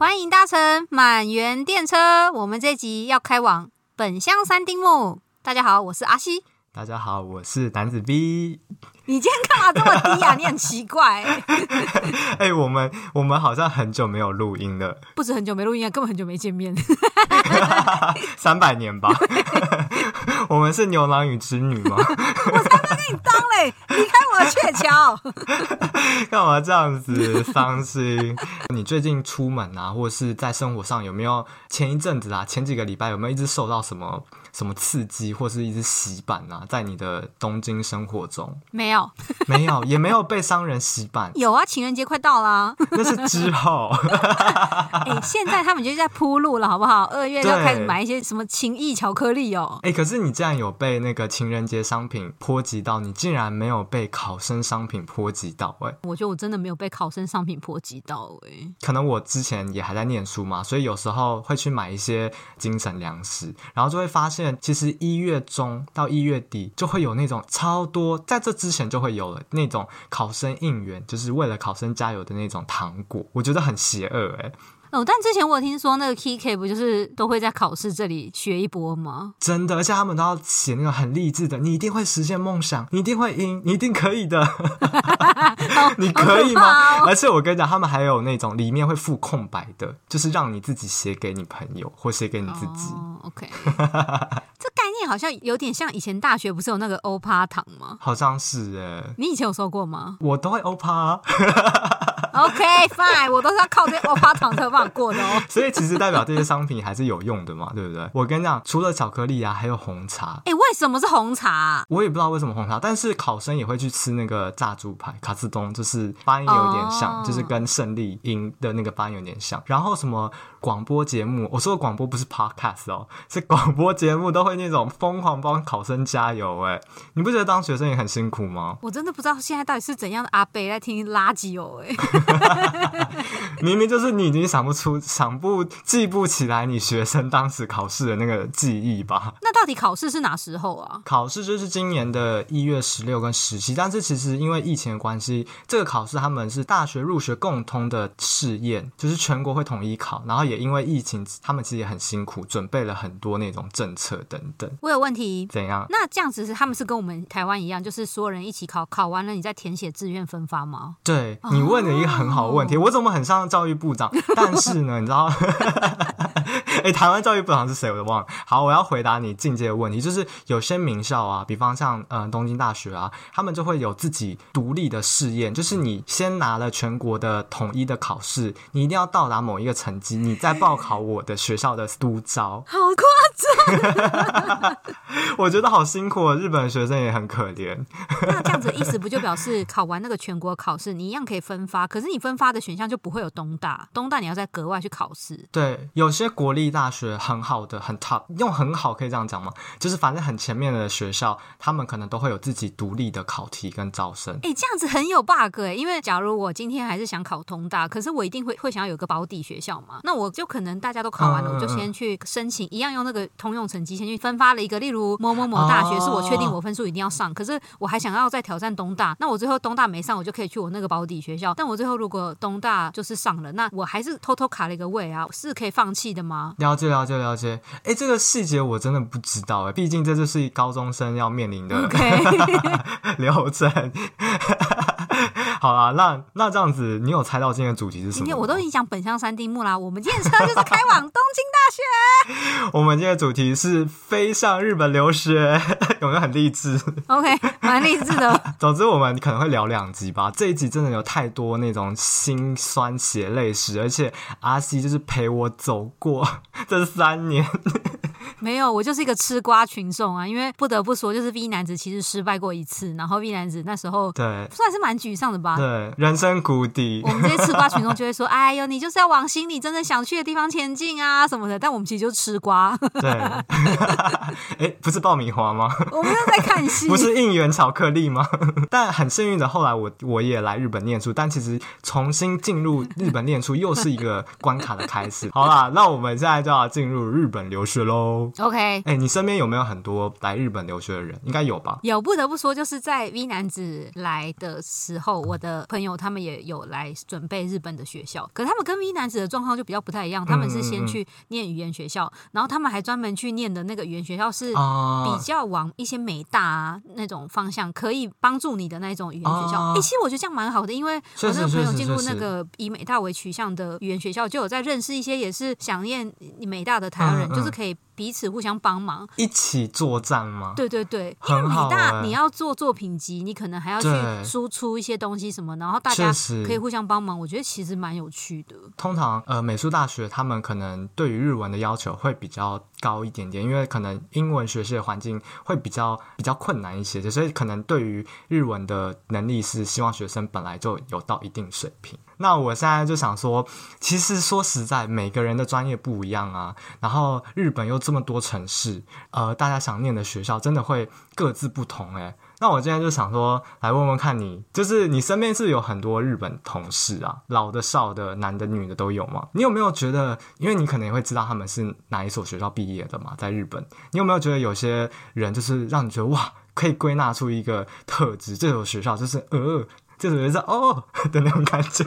欢迎搭乘满园电车，我们这集要开往本乡三丁目。大家好，我是阿西。大家好，我是男子 B。你今天干嘛这么低啊？你很奇怪、欸。哎、欸，我们我们好像很久没有录音了，不止很久没录音啊，根本很久没见面。三百年吧。我们是牛郎与织女吗？我才不跟你当嘞！离开我的鹊桥！干嘛这样子伤心？你最近出门啊，或者是在生活上有没有？前一阵子啊，前几个礼拜有没有一直受到什么什么刺激，或是一直洗版啊？在你的东京生活中，没有，没有，也没有被商人洗版。有啊，情人节快到了，那是之后。哎、欸，现在他们就在铺路了，好不好？二月就开始买一些什么情谊巧克力哦。哎、欸，可是你。竟然有被那个情人节商品波及到，你竟然没有被考生商品波及到哎、欸！我觉得我真的没有被考生商品波及到哎、欸。可能我之前也还在念书嘛，所以有时候会去买一些精神粮食，然后就会发现，其实一月中到一月底就会有那种超多，在这之前就会有了那种考生应援，就是为了考生加油的那种糖果，我觉得很邪恶哎、哦，但之前我有听说那个 Kikki 不就是都会在考试这里学一波吗？真的，而且他们都要写那个很励志的，你一定会实现梦想，你一定会赢，你一定可以的，你可以吗？而且我跟你讲，他们还有那种里面会附空白的，就是让你自己写给你朋友或写给你自己。Oh, OK，这概念好像有点像以前大学不是有那个欧趴堂吗？好像是哎，你以前有收过吗？我都会欧趴。OK，Fine，我都是要靠这欧趴糖特棒过的哦。所以其实代表这些商品还是有用的嘛，对不对？我跟你讲，除了巧克力啊，还有红茶。哎、欸，为什么是红茶？我也不知道为什么红茶，但是考生也会去吃那个炸猪排卡斯东，就是发音有点像，oh. 就是跟胜利音的那个发音有点像。然后什么广播节目，我说的广播不是 Podcast 哦，是广播节目都会那种疯狂帮考生加油。哎，你不觉得当学生也很辛苦吗？我真的不知道现在到底是怎样的阿伯在听垃圾哦，哎。明明就是你已经想不出、想不记不起来你学生当时考试的那个记忆吧？那到底考试是哪时候啊？考试就是今年的一月十六跟十七，但是其实因为疫情的关系，这个考试他们是大学入学共通的试验，就是全国会统一考。然后也因为疫情，他们其实也很辛苦，准备了很多那种政策等等。我有问题，怎样？那这样子是他们是跟我们台湾一样，就是所有人一起考，考完了你再填写志愿分发吗？对，你问了一个很好的问题，哦、我怎么很像教育部长？但是呢，你知道，哎、欸，台湾教育部长是谁？我都忘了。好，我要回答你境界的问题，就是有些名校啊，比方像嗯、呃、东京大学啊，他们就会有自己独立的试验，就是你先拿了全国的统一的考试，你一定要到达某一个成绩，你再报考我的学校的督招。好夸张！我觉得好辛苦，日本学生也很可怜。那这样子的意思不就表示考完那个全国考试，你一样可以分发，可是你分发的选项就不会有东大，东大你要再格外去考试。对，有些国立大学很好的，很 top，用很好可以这样讲吗？就是反正很前面的学校，他们可能都会有自己独立的考题跟招生。哎、欸，这样子很有 bug 哎、欸，因为假如我今天还是想考东大，可是我一定会会想要有个保底学校嘛，那我就可能大家都考完了，嗯、我就先去申请，一样用那个通用成绩先去分发了一个，例如某某某大学是我确定我分数一定要上，哦、可是我还想要再挑战东大，那我最后东大没上，我就可以去我那个保底学校。但我最后如果东大就是上了，那我还是偷偷卡了一个位啊，是可以放弃的吗？了解了解了解，哎，这个细节我真的不知道哎，毕竟这就是高中生要面临的 Okay. 流程。好啦，那那这样子，你有猜到今天的主题是什么？今天我都已经讲本乡三丁目啦，我们今天车就是开往东京大学。我们今天的主题是飞向日本留学，有没有很励志？OK，蛮励志的。总之，我们可能会聊两集吧。这一集真的有太多那种心酸血泪史，而且阿西就是陪我走过这三年。没有，我就是一个吃瓜群众啊！因为不得不说，就是 V 男子其实失败过一次，然后 V 男子那时候对算是蛮沮丧的吧？对，人生谷底。我们这些吃瓜群众就会说：“哎呦，你就是要往心里真正想去的地方前进啊，什么的。”但我们其实就是吃瓜。对，哎，不是爆米花吗？我们又在看戏，不是应援巧克力吗？但很幸运的，后来我我也来日本念书，但其实重新进入日本念书又是一个关卡的开始。好啦，那我们现在就要进入日本留学喽。书。OK，哎、欸，你身边有没有很多来日本留学的人？应该有吧？有，不得不说，就是在 V 男子来的时候，我的朋友他们也有来准备日本的学校。可是他们跟 V 男子的状况就比较不太一样，他们是先去念语言学校，嗯嗯嗯，然后他们还专门去念的那个语言学校是比较往一些美大啊那种方向，可以帮助你的那种语言学校。哎、欸，其实我觉得这样蛮好的，因为我那个朋友进入那个以美大为取向的语言学校，就有在认识一些也是想念美大的台湾人，就是可以。彼此互相帮忙，一起作战吗？对对对，因为你大你要做作品集，你可能还要去输出一些东西什么，然后大家可以互相帮忙，我觉得其实蛮有趣的。通常呃，美术大学他们可能对于日文的要求会比较高一点点，因为可能英文学习的环境会比较比较困难一些，所以可能对于日文的能力是希望学生本来就有到一定水平。那我现在就想说，其实说实在，每个人的专业不一样啊。然后日本又这么多城市，呃，大家想念的学校真的会各自不同诶。那我今天就想说，来问问看你，就是你身边是有很多日本同事啊，老的、少的、男的、女的都有吗？你有没有觉得，因为你可能也会知道他们是哪一所学校毕业的嘛，在日本，你有没有觉得有些人就是让你觉得哇，可以归纳出一个特质，这所学校就是呃。就是有一种哦的那种感觉。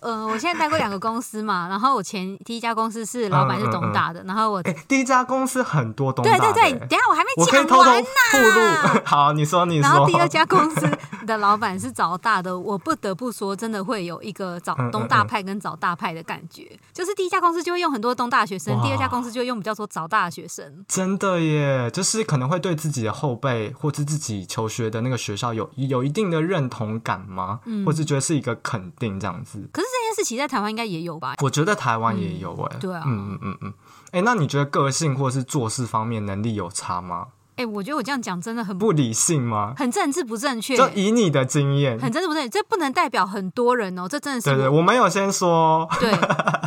呃，我现在待过两个公司嘛，然后我前第一家公司是老板是东大的，嗯嗯嗯，然后我、欸、第一家公司很多东大的。对对对，等下我还没讲完呢。透露。好，你说你说。然后第二家公司的老板是早大的，我不得不说，真的会有一个早东大派跟早大派的感觉。就是第一家公司就会用很多东大学生，第二家公司就会用比较多早大的学生。真的耶，就是可能会对自己的后辈或是自己求学的那个学校有有一定的认同感吗？嗯，或是觉得是一个肯定这样子。可是这件事情在台湾。应该也有吧？我觉得台湾也有哎、欸嗯，对啊，嗯嗯嗯嗯，哎、欸，那你觉得个性或是做事方面能力有差吗？哎、欸，我觉得我这样讲真的很不理性吗？很政治不正确。就以你的经验，很政治不正确，这不能代表很多人哦。这真的是对，对对，我没有先说。对，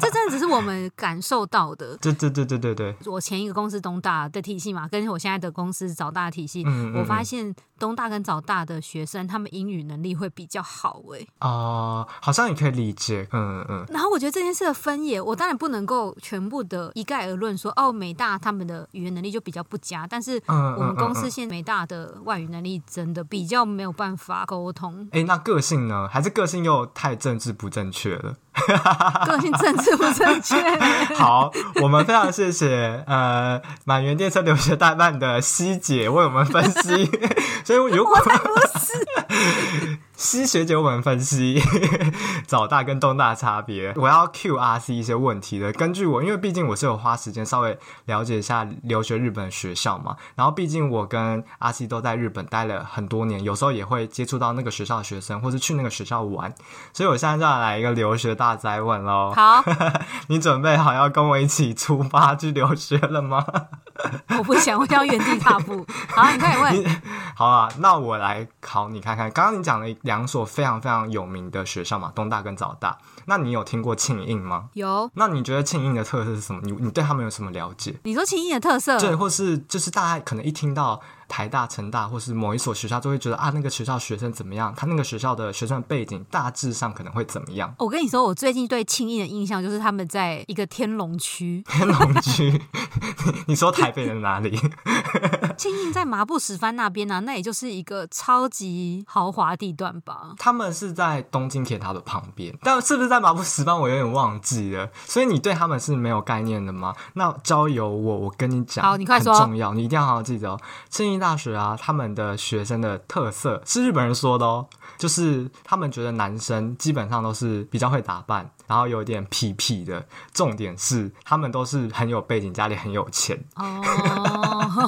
这真的只是我们感受到的。对对对对对对。我前一个公司东大的体系嘛，跟我现在的公司早大的体系，嗯嗯嗯，我发现东大跟早大的学生，他们英语能力会比较好哎。哦、呃，好像也可以理解。嗯嗯。然后我觉得这件事的分野，我当然不能够全部的一概而论说，哦，美大他们的语言能力就比较不佳，但是我们公司现在大的外语能力真的比较没有办法沟通。哎、欸，那个性呢？还是个性又太政治不正确了？个性政治不正确。好，我们非常谢谢呃满园电车留学代办的西姐为我们分析。所以如果不是。西学姐为，我们分析早大跟东大差别。我要 Q R C 一些问题的。根据我，因为毕竟我是有花时间稍微了解一下留学日本的学校嘛。然后毕竟我跟阿西都在日本待了很多年，有时候也会接触到那个学校的学生，或是去那个学校玩。所以我现在就要来一个留学大灾问喽。好，你准备好要跟我一起出发去留学了吗？我不想，我要原地踏步。好，你快点问。好啊，那我来考你看看。刚刚你讲了两所非常非常有名的学校嘛，东大跟早大。那你有听过庆应吗？有。那你觉得庆应的特色是什么？你你对他们有什么了解？你说庆应的特色，对，或是就是大家可能一听到。台大、成大，或是某一所学校，都会觉得啊，那个学校学生怎么样？他那个学校的学生的背景大致上可能会怎么样？我跟你说，我最近对青应的印象就是他们在一个天龙区。天龙区？你说台北的哪里？青应在麻布十番那边呢、啊，那也就是一个超级豪华地段吧？他们是在东京铁塔的旁边，但是不是在麻布十番？我有点忘记了。所以你对他们是没有概念的吗？那交由我，我跟你讲。好，你快说。很重要，你一定要好好记得哦。庆应。大学啊，他们的学生的特色是日本人说的哦，就是他们觉得男生基本上都是比较会打扮，然后有点痞痞的。重点是他们都是很有背景，家里很有钱哦。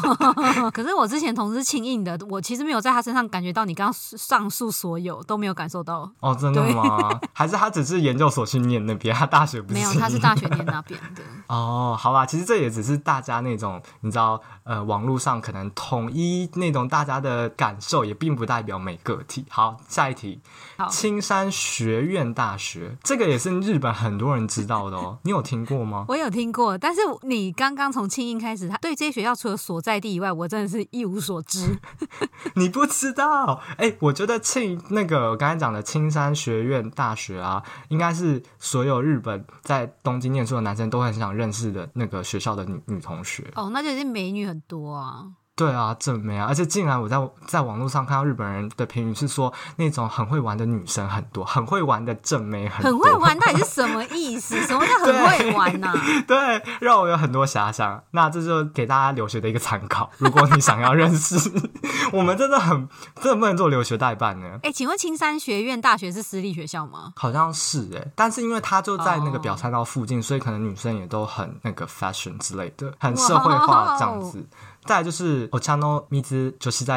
可是我之前同事庆应的，我其实没有在他身上感觉到你刚刚上述所有都没有感受到哦，真的吗？还是他只是研究所去念那边，他大学不是？没有，他是大学念那边的哦。好吧，其实这也只是大家那种你知道，呃，网络上可能统一。那种大家的感受也并不代表每个体。好，下一题。青山学院大学，这个也是日本很多人知道的哦。你有听过吗？我有听过，但是你刚刚从庆应开始，他对这些学校除了所所在地以外，我真的是一无所知。你不知道？哎、欸，我觉得庆那个我刚才讲的青山学院大学啊，应该是所有日本在东京念书的男生都很想认识的那个学校的女女同学。哦，那就是美女很多啊。对啊，正妹啊，而且竟然我在在网络上看到日本人的评语是说，那种很会玩的女生很多，很会玩的正妹很多。很会玩到底是什么意思？什么叫很会玩呢、啊？对，让我有很多遐想。那这就给大家留学的一个参考。如果你想要认识，我们真的很真的不能做留学代办呢。哎，请问青山学院大学是私立学校吗？好像是哎，但是因为它就在那个表参道附近，oh. 所以可能女生也都很那个 fashion 之类的，很社会化这样子。Wow. 再来就是お茶の水女子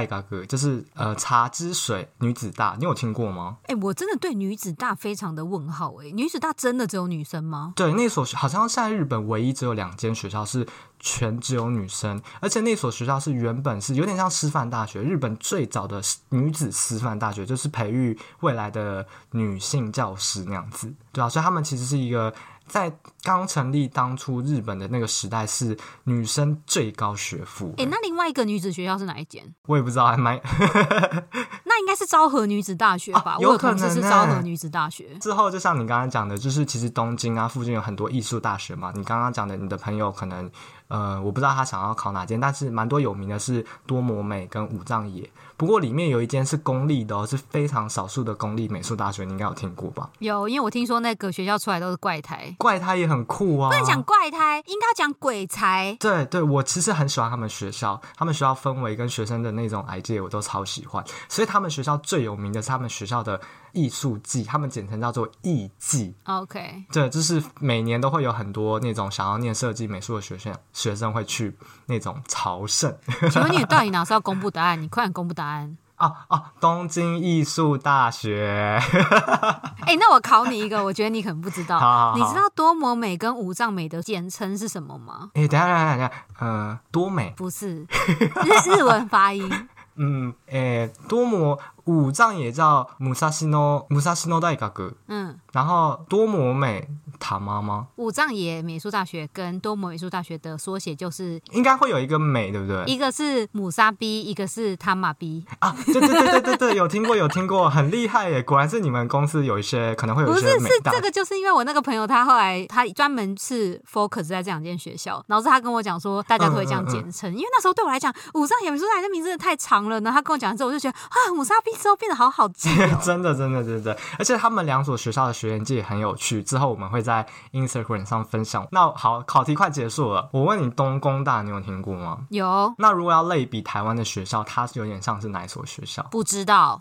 大学，就是呃茶之水女子大，你有听过吗？哎、欸，我真的对女子大非常的问号哎，女子大真的只有女生吗？对，那所好像现在日本唯一只有两间学校是全只有女生，而且那所学校是原本是有点像师范大学，日本最早的女子师范大学，就是培育未来的女性教师那样子，对啊，所以他们其实是一个。在刚成立当初，日本的那个时代是女生最高学府。哎、欸，那另外一个女子学校是哪一间？我也不知道，还蛮 那应该是昭和女子大学吧？啊、有可能是昭和女子大学。之后，就像你刚刚讲的，就是其实东京啊附近有很多艺术大学嘛。你刚刚讲的，你的朋友可能。呃，我不知道他想要考哪间，但是蛮多有名的是多摩美跟武藏野。不过里面有一间是公立的哦，是非常少数的公立美术大学，你应该有听过吧？有，因为我听说那个学校出来都是怪胎，怪胎也很酷啊。不能讲怪胎，应该要讲鬼才。对对，我其实很喜欢他们学校，他们学校氛围跟学生的那种 idea 我都超喜欢。所以他们学校最有名的是他们学校的。艺术季，他们简称叫做艺季。OK，对，就是每年都会有很多那种想要念设计美术的学生，学生会去那种朝圣。请问你到底哪时候要公布答案？你快点公布答案。哦哦，东京艺术大学。哎、欸，那我考你一个，我觉得你可能不知道。好好好，你知道多摩美跟五藏美的简称是什么吗？哎、欸，等下等下等下，呃，多美不是，日日文发音。嗯，哎、欸，多摩。武藏也叫武蔵野武蔵野大学，嗯，然后多摩美他妈吗？武藏野美术大学跟多摩美术大学的缩写就是应该会有一个美，对不对？一个是母沙 B，一个是他妈 B 啊！对对对对对对，有听过有听过，很厉害耶！果然是你们公司有一些可能会有一些美。不是，是这个，就是因为我那个朋友他后来他专门是 focus 在这两间学校，然后是他跟我讲说大家都会这样简称，嗯嗯嗯，因为那时候对我来讲武藏野美术大学的名字真的太长了，然后他跟我讲之后我就觉得啊母沙 B。之后变得好好记，哦，真的，真的，真的，而且他们两所学校的学员界也很有趣。之后我们会在 Instagram 上分享。那好，考题快结束了，我问你，东工大你有听过吗？有。那如果要类比台湾的学校，它是有点像是哪一所学校？不知道，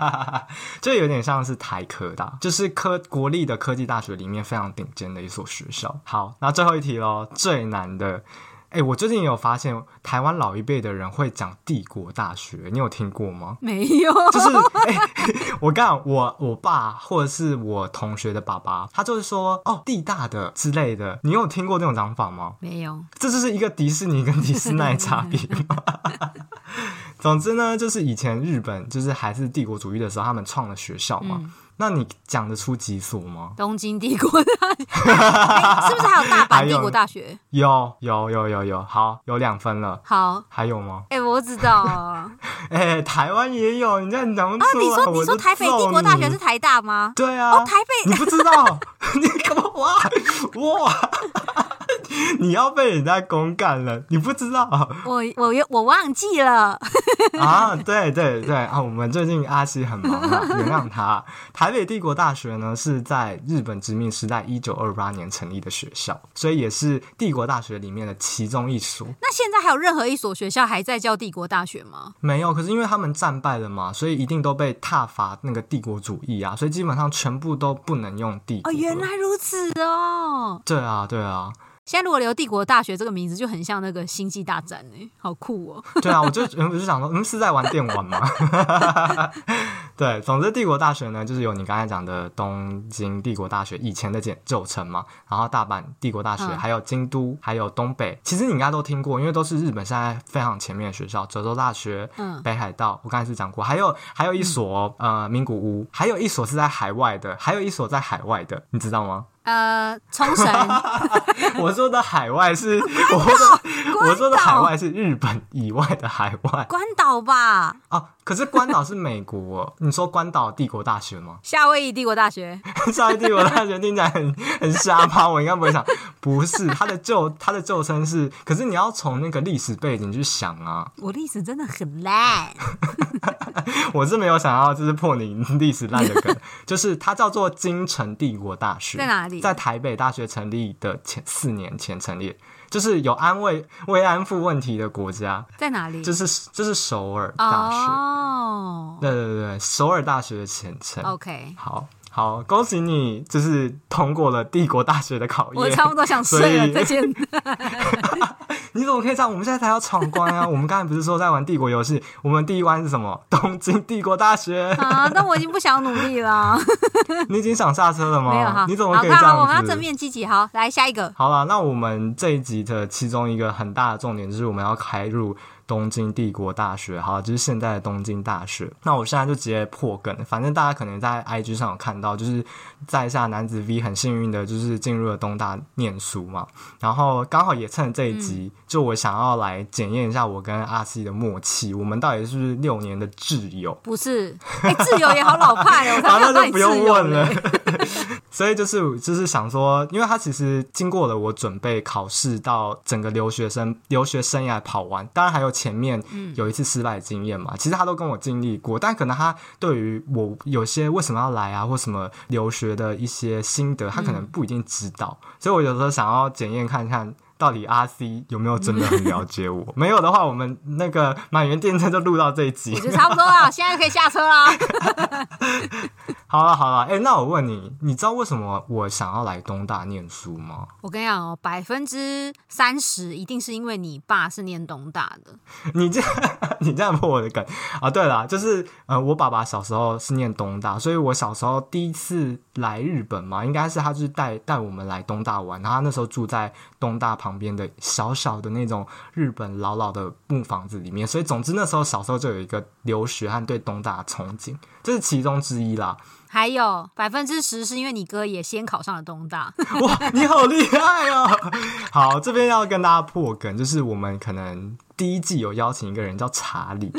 就有点像是台科大，就是科国立的科技大学里面非常顶尖的一所学校。好，那最后一题喽，最难的。哎、欸，我最近也有发现，台湾老一辈的人会讲帝国大学，你有听过吗？没有，就是哎、欸，我刚我我爸或者是我同学的爸爸，他就是说哦，地大的之类的，你有听过这种讲法吗？没有，这就是一个迪士尼跟迪士尼的差别 吗？总之呢，就是以前日本就是还是帝国主义的时候，他们创了学校嘛。嗯那你讲得出几所吗？东京帝国大学、欸，是不是还有大阪帝国大学？有有有有有，好，有两分了。好，还有吗？哎、欸，我知道啊。哎、欸，台湾也有，你这样讲不出啊？你说你说台北帝国大学是台大吗？对啊。哦，台北，你不知道？你干嘛哇哇？你要被人家公干了？你不知道？我我我忘记了。啊，对对对啊！我们最近阿西很忙啊，原谅他。台北帝国大学呢是在日本殖民时代一九二八年成立的学校，所以也是帝国大学里面的其中一所。那现在还有任何一所学校还在叫帝国大学吗？没有，可是因为他们战败了嘛，所以一定都被踏伐那个帝国主义啊，所以基本上全部都不能用帝国。哦，原来如此哦。对啊，对啊。现在如果留帝国大学这个名字，就很像那个星际大战哎，好酷哦！对啊，我就我就想说，嗯，是在玩电玩吗？对，总之帝国大学呢，就是有你刚才讲的东京帝国大学以前的简旧称嘛，然后大阪帝国大学，嗯、还有京都，还有东北，其实你应该都听过，因为都是日本现在非常前面的学校，九州大学、嗯、北海道，我刚才是讲过，还有还有一所、嗯、呃名古屋，还有一所是在海外的，还有一所在海外的，你知道吗？呃，冲绳。我说的海外是，我的我说的海外是日本以外的海外。关岛吧？哦，可是关岛是美国。你说关岛帝国大学吗？夏威夷帝国大学。夏威夷帝国大学听起来很很沙巴，我应该不会想。不是，它的旧它的旧称是，可是你要从那个历史背景去想啊。我历史真的很烂。我是没有想要就是破你历史烂的梗，就是它叫做京城帝国大学，在哪里？在台北大学成立的前四年前成立，就是有安慰慰安妇问题的国家，在哪里？就是就是首尔大学哦，oh. 对对对，首尔大学的前程。OK，好。好，恭喜你，就是通过了帝国大学的考验。我差不多想睡了，再见。你怎么可以这样？我们现在才要闯关啊！我们刚才不是说在玩帝国游戏？我们第一关是什么？东京帝国大学啊！但我已经不想努力了。你已经想下车了吗？没有哈。你怎么可以这样子？好，我们要正面积极。好，来下一个。好了，那我们这一集的其中一个很大的重点就是我们要开入。东京帝国大学，哈，就是现在的东京大学。那我现在就直接破梗，反正大家可能在 IG 上有看到，就是在下男子 V 很幸运的，就是进入了东大念书嘛。然后刚好也趁这一集，嗯、就我想要来检验一下我跟阿 C 的默契，我们到底是不是六年的挚友？不是，哎、欸，挚友也好老派哦，那就不用问了。所以就是就是想说，因为他其实经过了我准备考试到整个留学生留学生涯跑完，当然还有。前面有一次失败的经验嘛，其实他都跟我经历过，但可能他对于我有些为什么要来啊，或什么留学的一些心得，他可能不一定知道，所以我有时候想要检验看看。到底阿 C 有没有真的很了解我？没有的话，我们那个满员电车就录到这一集，我觉得差不多了，现在可以下车啦。好了好了，哎、欸，那我问你，你知道为什么我想要来东大念书吗？我跟你讲哦，百分之三十一定是因为你爸是念东大的。你这样 你这样破我的梗啊？对了，就是呃，我爸爸小时候是念东大，所以我小时候第一次来日本嘛，应该是他就是带带我们来东大玩，然后他那时候住在东大旁。旁边的小小的那种日本老老的木房子里面，所以总之那时候小时候就有一个留学和对东大的憧憬，这是其中之一啦。还有百分之十是因为你哥也先考上了东大。哇，你好厉害哦！好，这边要跟大家破梗，就是我们可能第一季有邀请一个人叫查理。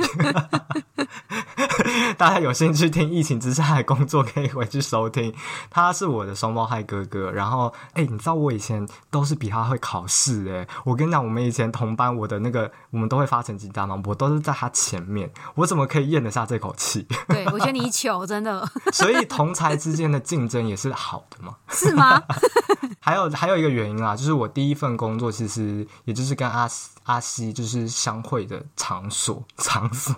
大家有兴趣听疫情之下的工作，可以回去收听。他是我的双胞胎哥哥，然后哎、欸，你知道我以前都是比他会考试哎。我跟你讲，我们以前同班，我的那个我们都会发成绩单嘛，我都是在他前面，我怎么可以咽得下这口气？对，我觉得你糗，真的。所以同才之间的竞争也是好的嘛？是吗？还有还有一个原因啊，就是我第一份工作其实也就是跟阿阿西就是相会的场所 场所，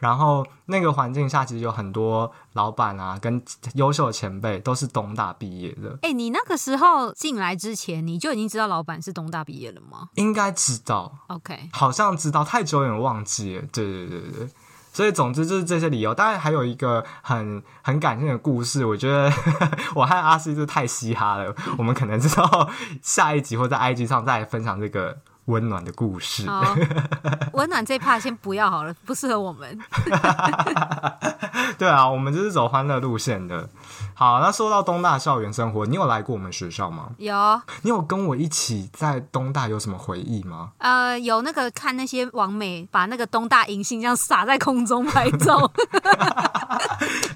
然后那个环境下其实有很多老板啊，跟优秀的前辈都是东大毕业的。哎、欸，你那个时候进来之前，你就已经知道老板是东大毕业了吗？应该知道，OK，好像知道，太久远忘记了。对对对对。所以，总之就是这些理由。当然，还有一个很很感性的故事。我觉得 我和阿西就太嘻哈了。我们可能之后 下一集或在 IG 上再分享这个温暖的故事。温暖这一 part 先不要好了，不适合我们。对啊，我们就是走欢乐路线的。好，那说到东大校园生活，你有来过我们学校吗？有。你有跟我一起在东大有什么回忆吗？呃，有那个看那些网美把那个东大银杏这样撒在空中拍照。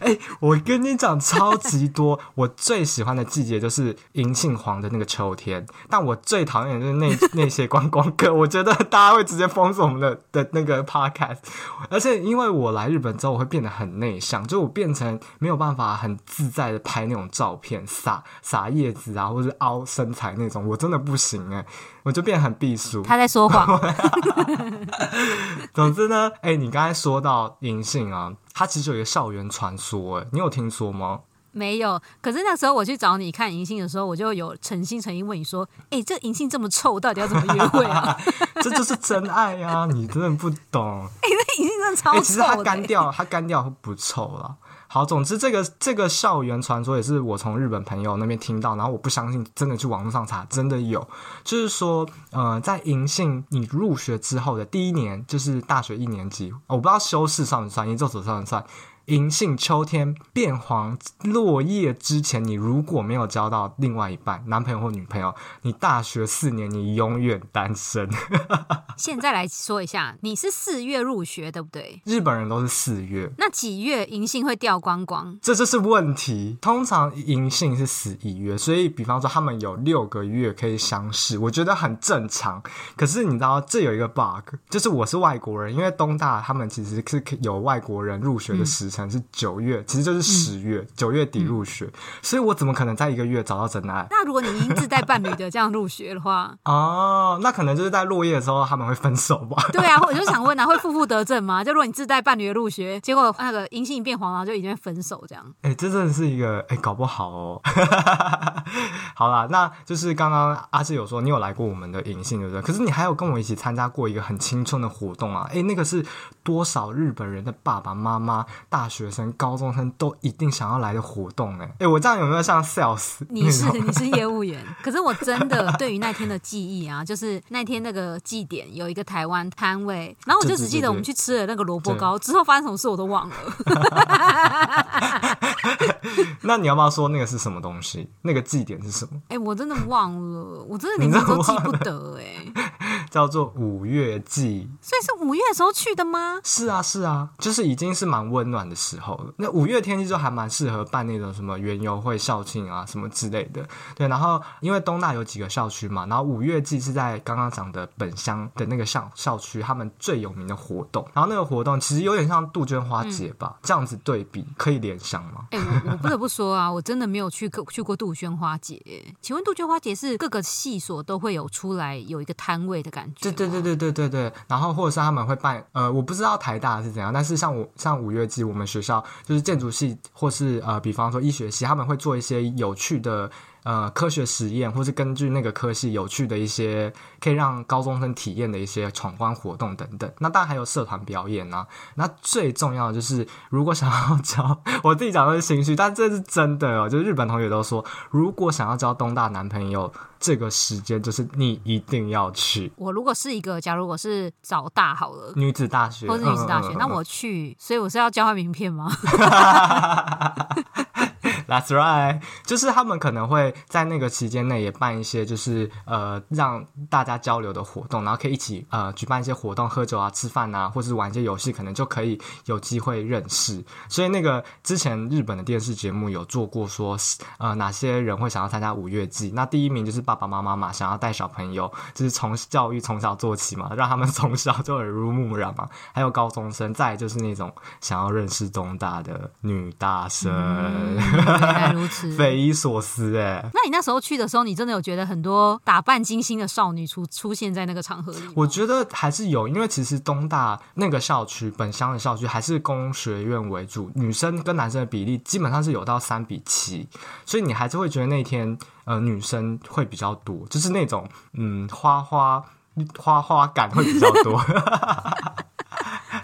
哎、欸，我跟你讲，超级多。我最喜欢的季节就是银杏黄的那个秋天，但我最讨厌的就是那 那些观光客。我觉得大家会直接封锁我们的的那个 podcast。而且因为我来日本之后，我会变得很内向，就我变成没有办法很自在的拍那种照片，撒撒叶子啊，或者凹身材那种，我真的不行哎、欸，我就变得很避暑。他在说谎。总之呢，哎、欸，你刚才说到银杏啊。它其实有一个校园传说，哎，你有听说吗？没有。可是那时候我去找你看银杏的时候，我就有诚心诚意问你说：“哎，这银杏这么臭，到底要怎么约会啊？” 这就是真爱呀！你真的不懂。哎，那银杏真的超臭。其实它干掉，它干掉会不臭了。好，总之这个这个校园传说也是我从日本朋友那边听到，然后我不相信，真的去网络上查，真的有，就是说，呃，在银杏你入学之后的第一年，就是大学一年级，我不知道修士算不算，研究所算不算，银杏秋天变黄落叶之前，你如果没有交到另外一半，男朋友或女朋友，你大学四年你永远单身。现在来说一下，你是四月入学，对不对？日本人都是四月，那几月银杏会掉光光？这就是问题。通常银杏是十一月，所以比方说他们有六个月可以相识，我觉得很正常。可是你知道，这有一个 bug，就是我是外国人，因为东大他们其实是有外国人入学的时辰是九月，嗯、其实就是十月九、嗯、月底入学，所以我怎么可能在一个月找到真爱？那如果你已经自带伴侣的这样入学的话，哦，那可能就是在落叶的时候他们会分手吧？对啊，我就想问啊，会负负得正吗？就如果你自带伴侣的入学，结果那个银杏变黄了，就已经分手这样？哎、欸，这真的是一个哎、欸，搞不好哦。好啦，那就是刚刚阿志有说你有来过我们的银杏，对不对？可是你还有跟我一起参加过一个很青春的活动啊！哎、欸，那个是多少日本人的爸爸妈妈、大学生、高中生都一定想要来的活动？哎，哎，我这样有没有像 sales？你是你是业务员，可是我真的对于那天的记忆啊，就是那天那个祭典有一个台湾摊位，然后我就只记得我们去吃了那个萝卜糕，之后发生什么事我都忘了。那你要不要说那个是什么东西？那个祭典是什么？哎、欸，我真的忘了，我真的连名字都记不得哎。叫做五月祭，所以是五月的时候去的吗？是啊，是啊，就是已经是蛮温暖的时候了。那五月天气就还蛮适合办那种什么园游会、校庆啊什么之类的。对，然后因为东大有几个校区嘛，然后五月季是在刚刚讲的本乡的那个校校区，他们最有名的活动。然后那个活动其实有点像杜鹃花节吧，嗯、这样子对比可以联想吗？哎、欸，我我不得不说啊，我真的没有去过去过杜鹃花节。请问杜鹃花节是各个系所都会有出来有一个摊位的感觉？对对对对对对对。然后或者是他们会办，呃，我不知道到台大是怎样，但是像我像五月季，我们学校就是建筑系或是呃，比方说医学系，他们会做一些有趣的。呃，科学实验，或是根据那个科系有趣的一些可以让高中生体验的一些闯关活动等等。那当然还有社团表演啊。那最重要的就是，如果想要交，我自己讲的是心虚，但这是真的哦。就是日本同学都说，如果想要交东大男朋友，这个时间就是你一定要去。我如果是一个，假如我是早大好了，女子大学或是女子大学，嗯、那我去，所以我是要交换名片吗？That's right，就是他们可能会在那个期间内也办一些，就是呃让大家交流的活动，然后可以一起呃举办一些活动，喝酒啊、吃饭啊，或是玩一些游戏，可能就可以有机会认识。所以那个之前日本的电视节目有做过说，呃哪些人会想要参加五月祭？那第一名就是爸爸妈妈嘛，想要带小朋友，就是从教育从小做起嘛，让他们 从小就耳濡目染嘛。还有高中生，再就是那种想要认识东大的女大生。原来如此，匪夷所思哎。那你那时候去的时候，你真的有觉得很多打扮精心的少女出出现在那个场合里？我觉得还是有，因为其实东大那个校区本乡的校区还是工学院为主，女生跟男生的比例基本上是有到三比七，所以你还是会觉得那天呃女生会比较多，就是那种嗯花花花花感会比较多。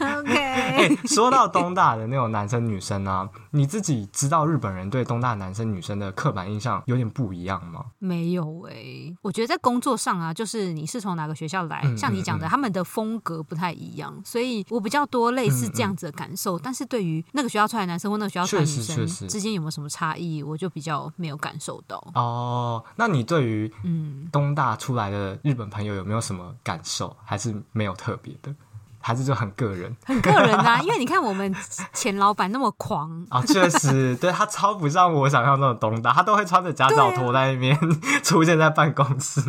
OK，欸，说到东大的那种男生女生啊，你自己知道日本人对东大男生女生的刻板印象有点不一样吗？没有哎，欸，我觉得在工作上啊，就是你是从哪个学校来，嗯，像你讲的，嗯，他们的风格不太一样，所以我比较多类似这样子的感受。嗯，但是对于那个学校出来的男生或那个学校出来的女生之间有没有什么差异，我就比较没有感受到。哦，那你对于嗯东大出来的日本朋友有没有什么感受？还是没有特别的？还是就很个人，很个人啊！因为你看我们前老板那么狂啊、哦，确实，对他超不像我想象中的东大，他都会穿着夹脚拖在那边、啊、出现在办公室。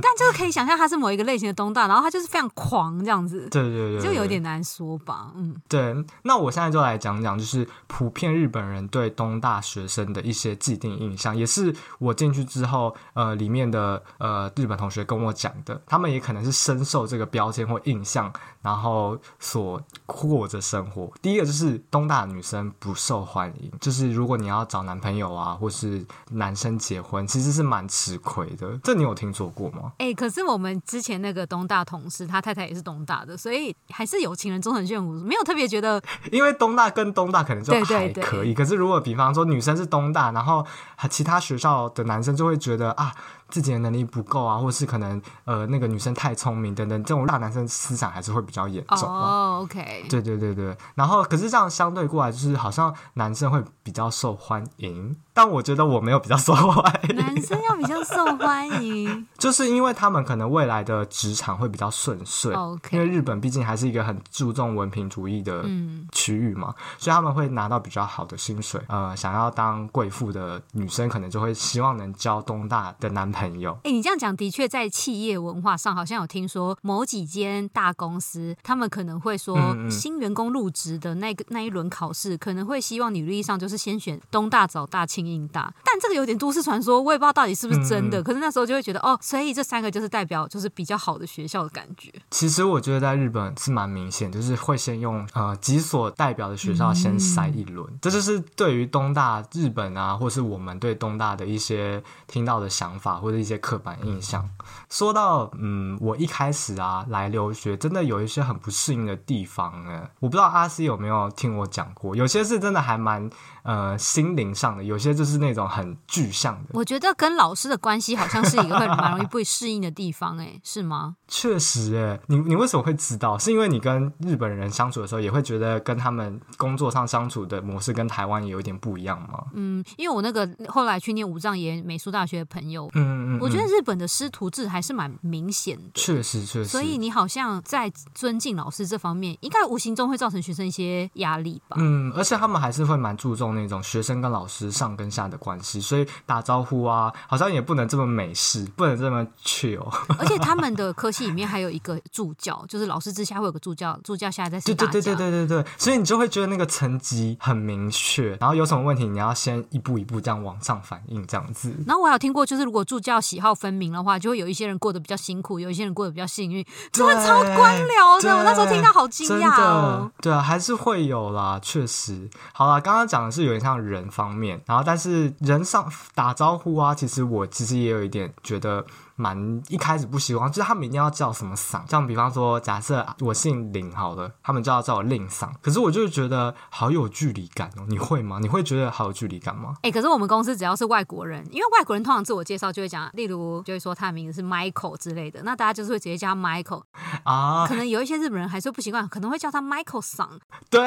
但就是可以想象他是某一个类型的东大，然后他就是非常狂这样子。对对对，对，就有点难说吧。嗯，对。那我现在就来讲讲，就是普遍日本人对东大学生的一些既定印象，也是我进去之后，呃，里面的呃日本同学跟我讲的，他们也可能是深受这个标签或印象，然后。所过着生活，第一个就是东大女生不受欢迎，就是如果你要找男朋友啊，或是男生结婚，其实是蛮吃亏的。这你有听说过吗？哎、欸，可是我们之前那个东大同事，他太太也是东大的，所以还是有情人终成眷属，没有特别觉得。因为东大跟东大可能就还可以，可是如果比方说女生是东大，然后其他学校的男生就会觉得啊。自己的能力不够啊，或是可能呃那个女生太聪明等等，这种大男生思想还是会比较严重。哦，OK，对对对对。然后，可是这样相对过来，就是好像男生会比较受欢迎，但我觉得我没有比较受欢迎。男生要比较受欢迎，就是因为他们可能未来的职场会比较顺遂。因为日本毕竟还是一个很注重文凭主义的区域嘛，嗯、所以他们会拿到比较好的薪水。呃，想要当贵妇的女生，可能就会希望能交东大的男朋友。哎，你这样讲的确在企业文化上好像有听说，某几间大公司他们可能会说，新员工入职的那个那一轮考试，可能会希望履历上就是先选东大、早大、庆应大。但这个有点都市传说，我也不知道到底是不是真的。可是那时候就会觉得，哦，所以这三个就是代表就是比较好的学校的感觉。其实我觉得在日本是蛮明显，就是会先用呃几所代表的学校先筛一轮，这就是对于东大日本啊，或是我们对东大的一些听到的想法或者一些刻板印象。说到嗯，我一开始啊来留学，真的有一些很不适应的地方呢。我不知道阿西有没有听我讲过，有些是真的还蛮呃心灵上的，有些就是那种很具象的。我觉得跟老师的关系好像是一个会蛮容易不适应的地方，哎，是吗？确实，哎，你你为什么会知道？是因为你跟日本人相处的时候，也会觉得跟他们工作上相处的模式跟台湾也有点不一样吗？嗯，因为我那个后来去念武藏野美术大学的朋友，嗯嗯，嗯，我觉得日本的师徒制还是蛮明显的。确实确实，所以你好像在尊敬老师这方面，应该无形中会造成学生一些压力吧？嗯，而且他们还是会蛮注重那种学生跟老师上跟下的关系，所以打招呼啊，好像也不能这么美式，不能这么 chill。而且他们的 科系里面还有一个助教，就是老师之下会有个助教，助教下来再是大家。对对对对对对，所以你就会觉得那个层级很明确，然后有什么问题你要先一步一步这样往上反应，这样子。然后我还有听过，就是如果助教喜好分明的话，就会有一些人过得比较辛苦，有一些人过得比较幸运，真的超官僚的。我那时候听到好惊讶哦。对啊，还是会有啦，确实。好啦，刚刚讲的是有点像人方面，然后但是人上打招呼啊，其实我其实也有一点觉得。蛮一开始不喜欢，就是他们一定要叫什么嗓，像比方说，假设我姓林好了，他们就要叫我令嗓。可是我就觉得好有距离感哦，你会吗？你会觉得好有距离感吗？哎、欸，可是我们公司只要是外国人，因为外国人通常自我介绍就会讲，例如就会说他的名字是 Michael 之类的，那大家就是会直接叫他 Michael 啊。可能有一些日本人还是不习惯，可能会叫他 Michael 嗓。对。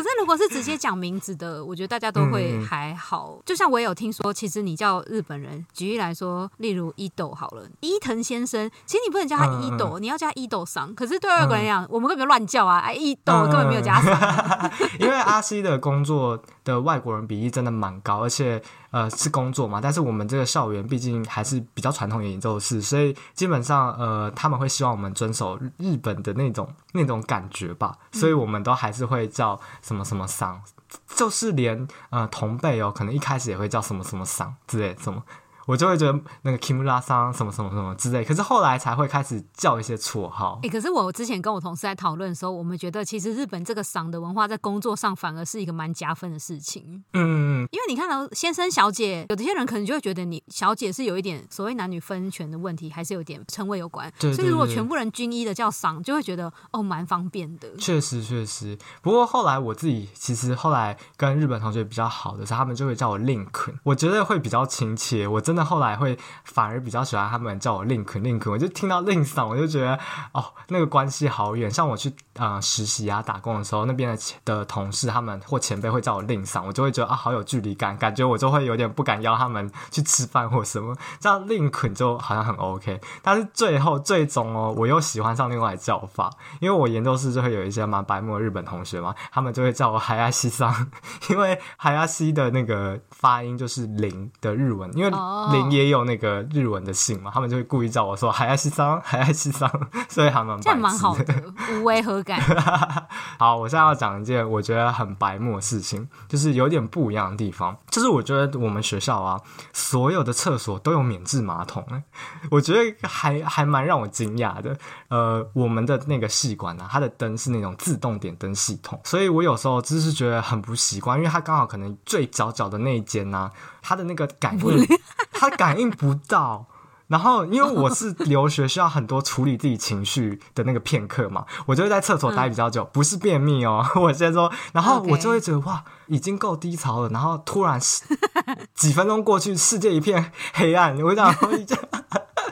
可是如果是直接讲名字的，我觉得大家都会还好。嗯、就像我也有听说，其实你叫日本人，举例来说，例如伊豆好了，伊藤先生，其实你不能叫他伊豆，嗯、你要叫伊豆桑。可是对外国人讲，嗯、我们根本乱叫啊，哎，伊豆根本没有加桑。嗯、因为阿西的工作的外国人比例真的蛮高，而且。呃，是工作嘛，但是我们这个校园毕竟还是比较传统的演奏室，所以基本上呃，他们会希望我们遵守日本的那种那种感觉吧，所以我们都还是会叫什么什么桑，就是连呃同辈哦，可能一开始也会叫什么什么桑之类什么。我就会觉得那个 Kimura 桑什么什么什么之类，可是后来才会开始叫一些绰号。哎、欸，可是我之前跟我同事在讨论的时候，我们觉得其实日本这个桑的文化在工作上反而是一个蛮加分的事情。嗯，因为你看到先生小姐，有的些人可能就会觉得你小姐是有一点所谓男女分权的问题，还是有点称谓有关。所以如果全部人均一的叫桑，就会觉得哦蛮方便的。确实确实，不过后来我自己其实后来跟日本同学比较好的时候，他们就会叫我 Link，我觉得会比较亲切。我真的后来会。反而比较喜欢他们叫我 Link Link，我就听到 Link 桑，我就觉得哦，那个关系好远。像我去啊、呃、实习啊打工的时候，那边的的同事他们或前辈会叫我 Link 桑，我就会觉得啊好有距离感，感觉我就会有点不敢邀他们去吃饭或什么。这样 Link 就好像很 OK，但是最后最终哦，我又喜欢上另外叫法，因为我研究室就会有一些蛮白目日本同学嘛，他们就会叫我海亚西桑，因为海亚西的那个发音就是零的日文，因为零也有那个。日文的姓嘛，他们就会故意叫我说“海爱西桑，海爱西桑”，所以还蛮这蛮好的，无违和感。好，我现在要讲一件我觉得很白目的事情，就是有点不一样的地方，就是我觉得我们学校啊，所有的厕所都有免治马桶，我觉得还还蛮让我惊讶的。呃，我们的那个系馆啊，它的灯是那种自动点灯系统，所以我有时候就是觉得很不习惯，因为它刚好可能最角角的那一间呢，它的那个感应，他感应不。到，然后因为我是留学，需要很多处理自己情绪的那个片刻嘛，我就会在厕所待比较久，嗯、不是便秘哦，我先说，然后我就会觉得.哇，已经够低潮了，然后突然几分钟过去，世界一片黑暗，我想说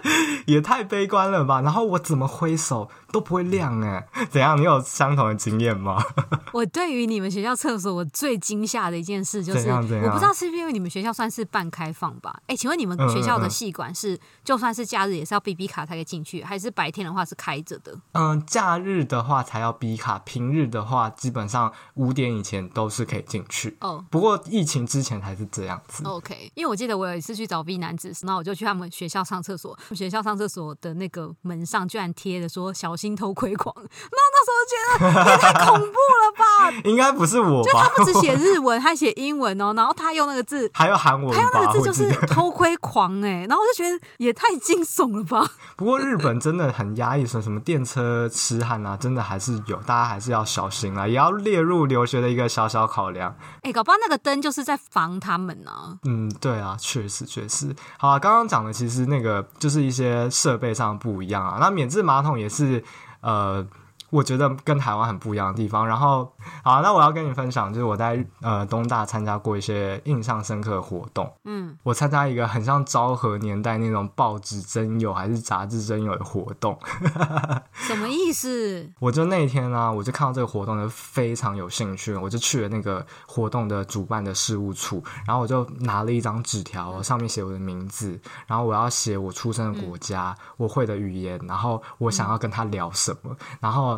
也太悲观了吧？然后我怎么挥手都不会亮哎，怎样？你有相同的经验吗？我对于你们学校厕所，我最惊吓的一件事就是，怎样怎样？我不知道是不是因为你们学校算是半开放吧？哎，请问你们学校的系馆是，就算是假日也是要 B B 卡才可以进去，还是白天的话是开着的？嗯，假日的话才要 B 卡，平日的话基本上五点以前都是可以进去。哦，不过疫情之前才是这样子。OK，因为我记得我有一次去找 B 男子，那我就去他们学校上厕所，学校上厕所的那个门上居然贴着说“小心偷窥狂”，那那时候觉得也太恐怖了吧？应该不是我吧？就他不止写日文，还写英文哦，然后他用那个字，还有韩文，还有那个字就是“偷窥狂”哎，然后我就觉得也太惊悚了吧？不过日本真的很压抑，说什么电车痴汉啊，真的还是有，大家还是要小心啊，也要列入留学的一个小小考量。哎，搞不好那个灯就是在防他们呢、啊。嗯，对啊，确实确实。好啊，刚刚讲的其实那个就是是一些设备上不一样啊。那免治马桶也是呃。我觉得跟台湾很不一样的地方，然后好，那我要跟你分享，就是我在呃东大参加过一些印象深刻的活动。嗯，我参加一个很像昭和年代那种报纸征友还是杂志征友的活动。什么意思？我就那天呢、啊，我就看到这个活动就非常有兴趣，我就去了那个活动的主办的事务处，然后我就拿了一张纸条，上面写我的名字，然后我要写我出生的国家，嗯、我会的语言，然后我想要跟他聊什么，然后。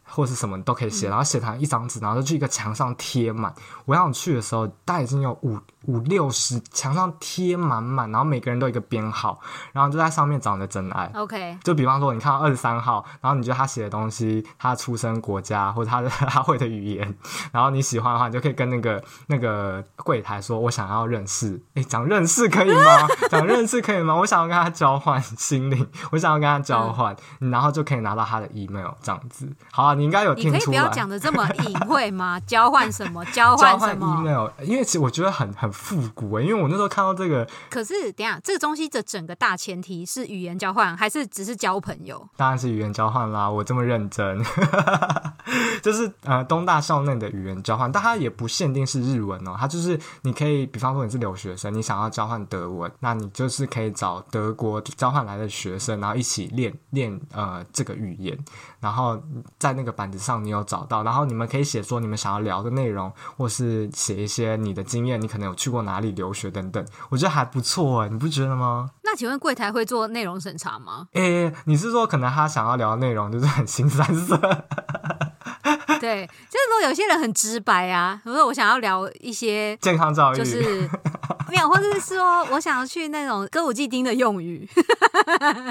或是什么都可以写，然后写成一张纸，然后就去一个墙上贴满。我想去的时候，大概已经有五五六十，墙上贴满满，然后每个人都有一个编号，然后就在上面找你的真爱。OK，就比方说你看到二十三号，然后你觉得他写的东西，他出生国家或者他的他会的语言，然后你喜欢的话，你就可以跟那个那个柜台说：“我想要认识。”哎，讲认识可以吗？讲认识可以吗？我想要跟他交换心灵，我想要跟他交换，嗯、然后就可以拿到他的 email 这样子。好啊，你应该有听出来。你可以不要讲的这么隐晦吗？交换什么？交换什么？email？因为其实我觉得很很复古诶，因为我那时候看到这个。可是等下，这个东西的整个大前提是语言交换，还是只是交朋友？当然是语言交换啦！我这么认真，就是呃东大校内的语言交换，但它也不限定是日文哦，它就是你可以，比方说你是留学生，你想要交换德文，那你就是可以找德国交换来的学生，然后一起练练呃这个语言，然后在那个板子上你有找到，然后你们可以写说你们想要聊的内容，或是写一些你的经验，你可能有去过哪里留学等等，我觉得还不错哎，你不觉得吗？那请问柜台会做内容审查吗？诶，你是说可能他想要聊的内容就是很新三色？对，就是说有些人很直白啊，比如说我想要聊一些健康教育，就是 没有，或者是说我想要去那种歌舞伎町的用语。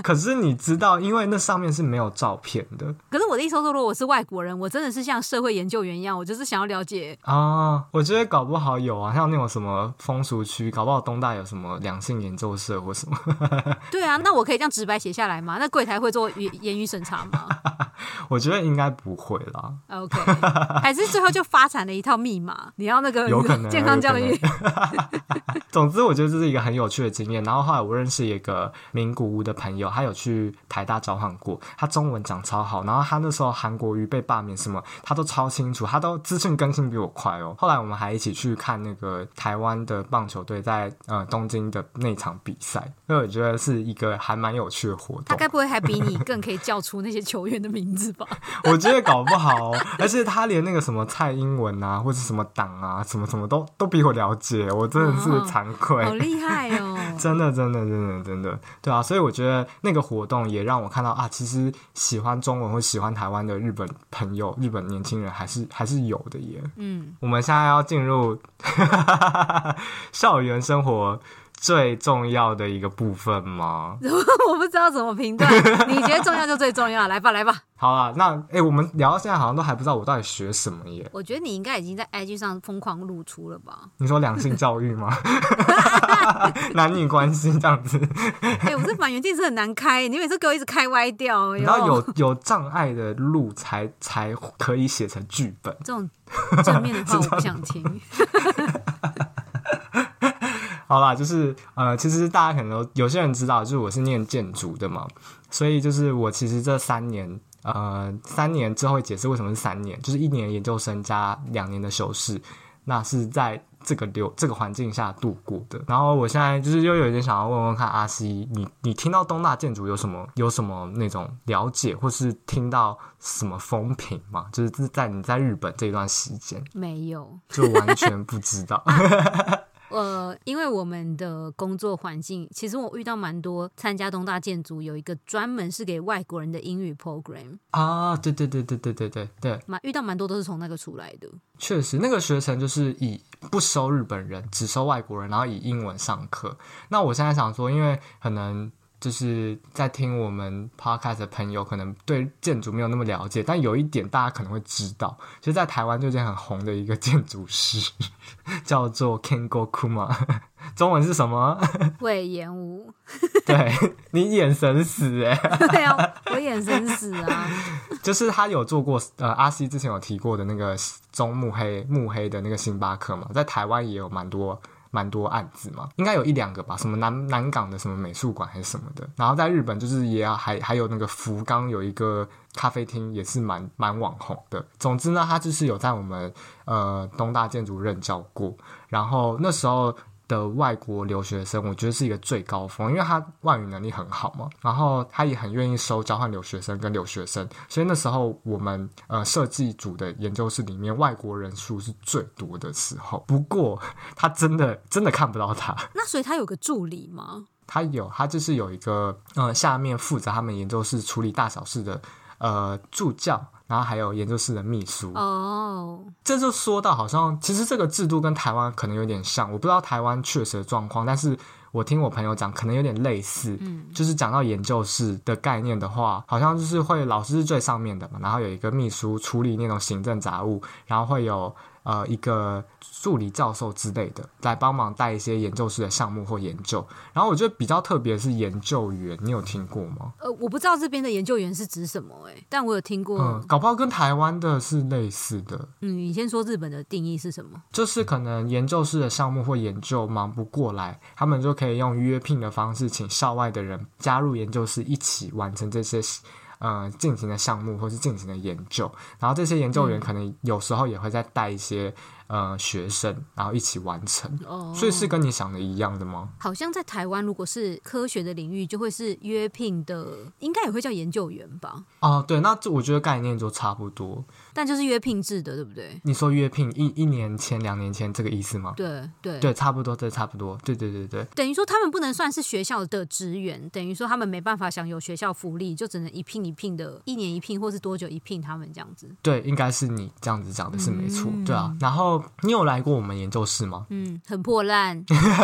可是你知道，因为那上面是没有照片的。可是我的意思说，如果我是外国人，我真的是像社会研究员一样，我就是想要了解啊、哦。我觉得搞不好有啊，像那种什么风俗区，搞不好东大有什么两性研究社或什么。对啊，那我可以这样直白写下来吗？那柜台会做言言语审查吗？我觉得应该不会啦。OK。还是最后就发展了一套密码，你要那个有可能 健康教育。总之，我觉得这是一个很有趣的经验。然后后来我认识一个名古屋的朋友，他有去台大交换过，他中文讲超好。然后他那时候韩国瑜被罢免什么，他都超清楚，他都资讯更新比我快哦。后来我们还一起去看那个台湾的棒球队在呃东京的那场比赛，所以我觉得是一个还蛮有趣的活动。他该不会还比你更可以叫出那些球员的名字吧？我觉得搞不好，而且他连那个什么蔡英文啊，或者什么党啊，什么什么都都比我了解，我真的是惭愧。哦、好厉害哦！真的，真的，真的，真的，对啊，所以我觉得那个活动也让我看到啊，其实喜欢中文或喜欢台湾的日本朋友、日本年轻人还是还是有的耶。嗯，我们现在要进入 校园生活。最重要的一个部分吗？我不知道怎么评断。你觉得重要就最重要，来吧，来吧。好了，那哎、欸，我们聊到现在好像都还不知道我到底学什么耶。我觉得你应该已经在 IG 上疯狂露出了吧？你说两性教育吗？男女关系这样子？哎、欸，我这满园镜是很难开，你每次给我一直开歪掉。然后有有障碍的路才才可以写成剧本。这种正面的话我不想听。好啦，就是呃，其实大家可能都有些人知道，就是我是念建筑的嘛，所以就是我其实这三年，呃，三年之后会解释为什么是三年，就是一年研究生加两年的修士，那是在。这个流这个环境下度过的，然后我现在就是又有一点想要问问看阿西，你你听到东大建筑有什么有什么那种了解，或是听到什么风评吗？就是在你在日本这一段时间，没有，就完全不知道。呃，因为我们的工作环境，其实我遇到蛮多参加东大建筑有一个专门是给外国人的英语 program 啊，对对对对对对对对，蛮遇到蛮多都是从那个出来的。确实，那个学程就是以不收日本人，只收外国人，然后以英文上课。那我现在想说，因为可能。就是在听我们 podcast 的朋友，可能对建筑没有那么了解，但有一点大家可能会知道，就在台湾最近很红的一个建筑师，叫做 Kengo Kuma，中文是什么？魏延武。对，你眼神死哎、欸！对啊，我眼神死啊！就是他有做过呃，阿西之前有提过的那个中目黑目黑的那个星巴克嘛，在台湾也有蛮多。蛮多案子嘛，应该有一两个吧，什么南南港的什么美术馆还是什么的。然后在日本就是也要还还有那个福冈有一个咖啡厅也是蛮蛮网红的。总之呢，他就是有在我们呃东大建筑任教过，然后那时候。的外国留学生，我觉得是一个最高峰，因为他外语能力很好嘛，然后他也很愿意收交换留学生跟留学生，所以那时候我们呃设计组的研究室里面外国人数是最多的时候。不过他真的真的看不到他，那所以他有个助理吗？他有，他就是有一个呃下面负责他们研究室处理大小事的呃助教。然后还有研究室的秘书哦，这就说到好像其实这个制度跟台湾可能有点像，我不知道台湾确实的状况，但是我听我朋友讲可能有点类似，嗯，就是讲到研究室的概念的话，好像就是会老师是最上面的嘛，然后有一个秘书处理那种行政杂务，然后会有。呃，一个助理教授之类的来帮忙带一些研究室的项目或研究。然后我觉得比较特别的是研究员，你有听过吗？呃，我不知道这边的研究员是指什么哎、欸，但我有听过。嗯，搞不好跟台湾的是类似的。嗯，你先说日本的定义是什么？就是可能研究室的项目或研究忙不过来，他们就可以用约聘的方式，请校外的人加入研究室一起完成这些。呃，进行的项目或是进行的研究，然后这些研究员可能有时候也会再带一些。呃，学生然后一起完成，哦，所以是跟你想的一样的吗？好像在台湾，如果是科学的领域，就会是约聘的，应该也会叫研究员吧？哦，对，那这我觉得概念就差不多，但就是约聘制的，对不对？你说约聘一一年前、两年前这个意思吗？对对对，差不多，对，差不多，对对对对。等于说他们不能算是学校的职员，等于说他们没办法享有学校福利，就只能一聘一聘的，一年一聘，或是多久一聘，他们这样子。对，应该是你这样子讲的是没错，嗯、对啊，然后。你有来过我们研究室吗？嗯，很破烂。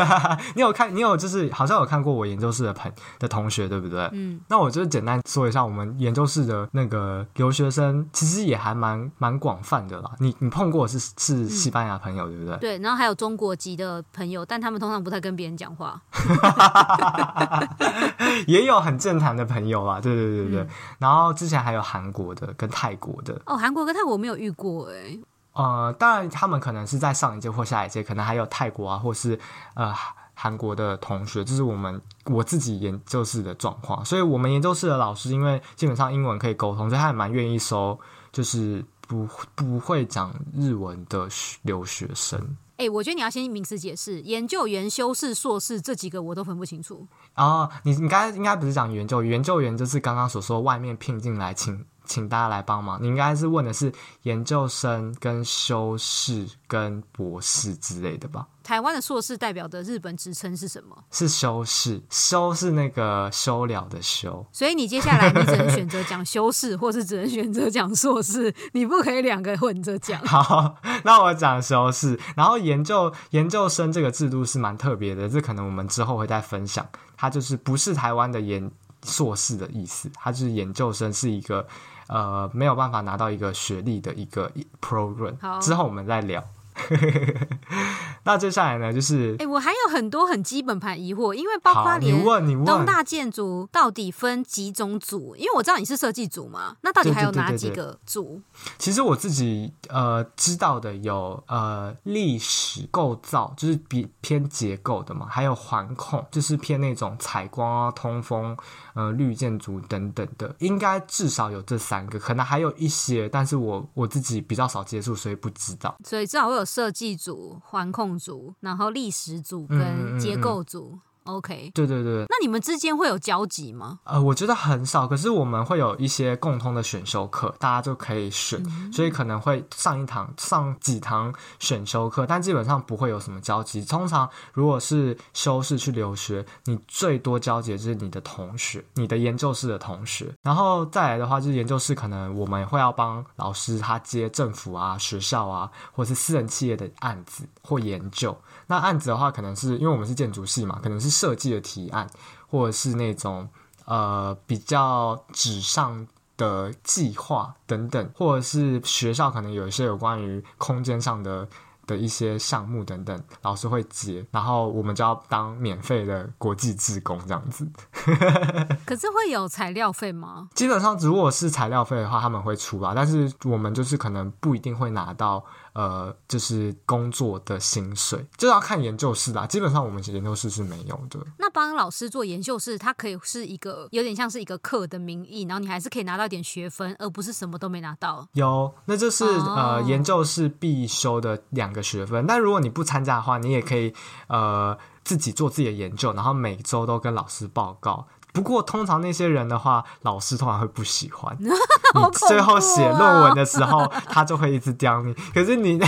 你有看？你有就是好像有看过我研究室的朋的同学，对不对？嗯，那我就简单说一下我们研究室的那个留学生，其实也还蛮蛮广泛的啦。你你碰过是是西班牙朋友，对不对？嗯，对，然后还有中国籍的朋友，但他们通常不太跟别人讲话。也有很正常的朋友啦，对对对对。嗯，然后之前还有韩国的跟泰国的。哦，韩国跟泰国我没有遇过哎。呃，当然，他们可能是在上一届或下一届，可能还有泰国啊，或是呃韩国的同学，这是我们我自己研究室的状况。所以，我们研究室的老师，因为基本上英文可以沟通，所以他也蛮愿意收，就是不不会讲日文的留学生。哎、欸，我觉得你要先名词解释，研究员、修士、硕士这几个我都分不清楚。哦，你你刚才应该不是讲研究员，研究员就是刚刚所说外面聘进来请。请大家来帮忙。你应该是问的是研究生、跟修士、跟博士之类的吧？台湾的硕士代表的日本职称是什么？是修士，修是那个修了的修。所以你接下来你只能选择讲修士，或是只能选择讲硕士，你不可以两个混着讲。好，那我讲修士。然后研究研究生这个制度是蛮特别的，这可能我们之后会再分享。它就是不是台湾的研硕士的意思，它就是研究生是一个。呃，没有办法拿到一个学历的一个 program，之后我们再聊。那接下来呢，就是哎、欸，我还有很多很基本盘疑惑，因为包括你问东大建筑到底分几种组？因为我知道你是设计组嘛，那到底还有哪几个组？其实我自己呃知道的有呃历史构造，就是比偏结构的嘛，还有环控，就是偏那种采光啊、通风、呃绿建筑等等的，应该至少有这三个，可能还有一些，但是我我自己比较少接触，所以不知道。所以至少会有设计组、环控组，然后历史组跟结构组。OK，对对对，那你们之间会有交集吗？呃，我觉得很少，可是我们会有一些共通的选修课，大家就可以选，嗯、所以可能会上一堂、上几堂选修课，但基本上不会有什么交集。通常如果是修士去留学，你最多交集的就是你的同学，你的研究室的同学，然后再来的话就是研究室，可能我们会要帮老师他接政府啊、学校啊，或是私人企业的案子或研究。那案子的话，可能是因为我们是建筑系嘛，可能是设计的提案，或者是那种呃比较纸上的计划等等，或者是学校可能有一些有关于空间上的。的一些项目等等，老师会接，然后我们就要当免费的国际志工这样子。可是会有材料费吗？基本上如果是材料费的话，他们会出吧，但是我们就是可能不一定会拿到呃，就是工作的薪水，就要看研究室啦。基本上我们研究室是没有的。那帮老师做研究室，它可以是一个有点像是一个课的名义，然后你还是可以拿到一点学分，而不是什么都没拿到。有，那就是、哦、呃研究室必修的两个学分，但如果你不参加的话，你也可以呃自己做自己的研究，然后每周都跟老师报告。不过通常那些人的话，老师通常会不喜欢。你最后写论文的时候，他就会一直刁你。可是你，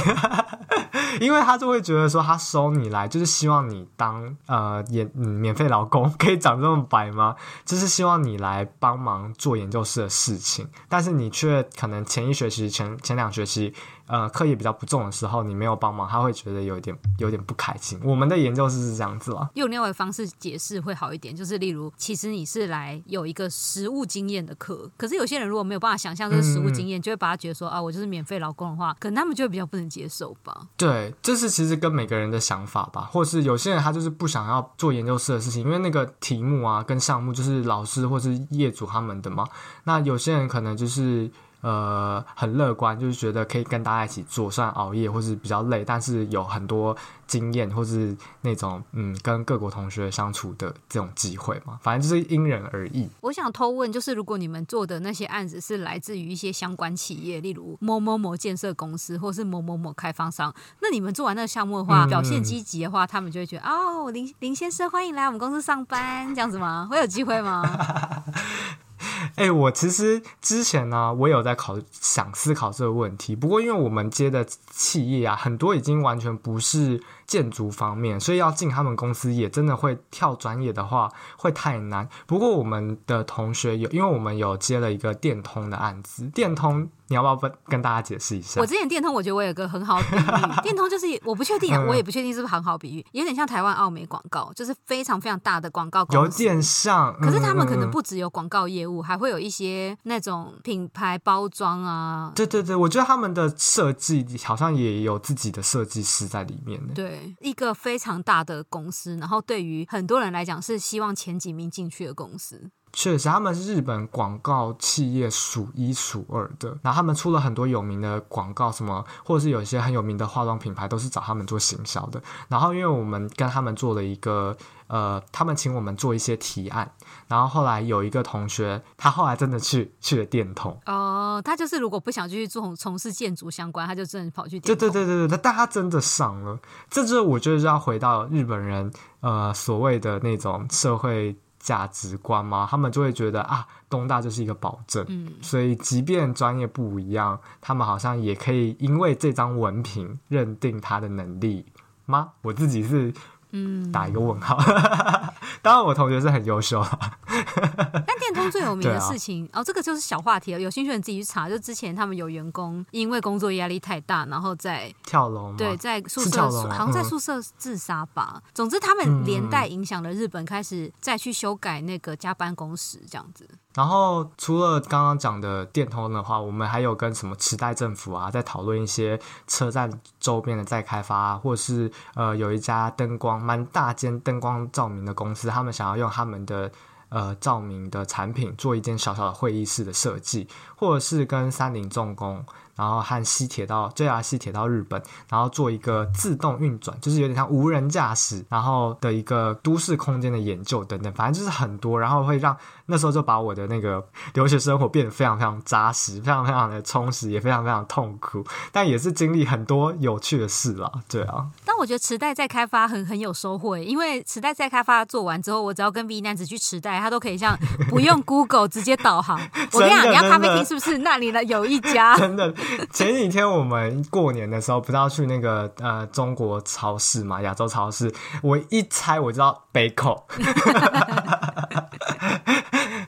因为他就会觉得说，他收你来就是希望你当呃免免费劳工，可以讲这么白吗？就是希望你来帮忙做研究室的事情，但是你却可能前一学期、前前两学期。呃，课业比较不重的时候，你没有帮忙，他会觉得有点有点不开心。我们的研究室是这样子啊，用另外一个方式解释会好一点，就是例如，其实你是来有一个实务经验的课，可是有些人如果没有办法想象这个实务经验，嗯、就会把他觉得说啊，我就是免费劳工的话，可能他们就会比较不能接受吧。对，这是其实跟每个人的想法吧，或是有些人他就是不想要做研究室的事情，因为那个题目啊跟项目就是老师或是业主他们的嘛。那有些人可能就是。呃，很乐观，就是觉得可以跟大家一起做，虽然熬夜或是比较累，但是有很多经验或是那种嗯，跟各国同学相处的这种机会嘛。反正就是因人而异。我想偷问，就是如果你们做的那些案子是来自于一些相关企业，例如某某某建设公司或是某某某开发商，那你们做完那个项目的话，嗯、表现积极的话，他们就会觉得哦，林林先生欢迎来我们公司上班，这样子吗？会有机会吗？哎、我其实之前呢，我有在考想思考这个问题。不过，因为我们接的企业啊，很多已经完全不是建筑方面，所以要进他们公司也真的会跳专业的话会太难。不过，我们的同学有，因为我们有接了一个电通的案子，电通。你要不要跟跟大家解释一下？我之前电通，我觉得我有个很好比喻。电通就是我不确定啊，我也不确定是不是很好比喻，有点像台湾奥美广告，就是非常非常大的广告公司。有点像，可是他们可能不只有广告业务，还会有一些那种品牌包装啊。对对对，我觉得他们的设计好像也有自己的设计师在里面。对，一个非常大的公司，然后对于很多人来讲是希望前几名进去的公司。确实，他们是日本广告企业数一数二的。然后他们出了很多有名的广告，什么或者是有一些很有名的化妆品牌，都是找他们做行销的。然后因为我们跟他们做了一个，呃，他们请我们做一些提案。然后后来有一个同学，他后来真的去去了电通。哦，他就是如果不想继续做从事建筑相关，他就真的跑去电通。对对对对对，但他真的上了。这就是我觉得要回到日本人，呃，所谓的那种社会。价值观吗？他们就会觉得啊，东大就是一个保证，嗯，所以即便专业不一样，他们好像也可以因为这张文凭认定他的能力吗？我自己是。嗯，打一个问号。当然，我同学是很优秀。但电通最有名的事情，啊、哦，这个就是小话题了。有兴趣的人自己去查。就之前他们有员工因为工作压力太大，然后在跳楼，对，在宿舍好像在宿舍自杀吧。嗯、总之，他们连带影响了日本开始再去修改那个加班工时这样子。然后除了刚刚讲的电通的话，我们还有跟什么池袋政府啊，在讨论一些车站周边的再开发啊，或者是呃有一家灯光蛮大间灯光照明的公司，他们想要用他们的呃照明的产品做一间小小的会议室的设计，或者是跟三菱重工。然后和西铁到 JR 西铁到日本，然后做一个自动运转，就是有点像无人驾驶，然后的一个都市空间的研究等等，反正就是很多，然后会让那时候就把我的那个留学生活变得非常非常扎实，非常非常的充实，也非常非常痛苦，但也是经历很多有趣的事啦，对啊。但我觉得池袋再开发很很有收获，因为池袋再开发做完之后，我只要跟 V 男子去池袋，他都可以像 不用 Google 直接导航。我跟你讲，你要咖啡厅是不是那里呢？有一家。真的，前几天我们过年的时候，不是要去那个呃中国超市嘛，亚洲超市。我一猜我知道北口，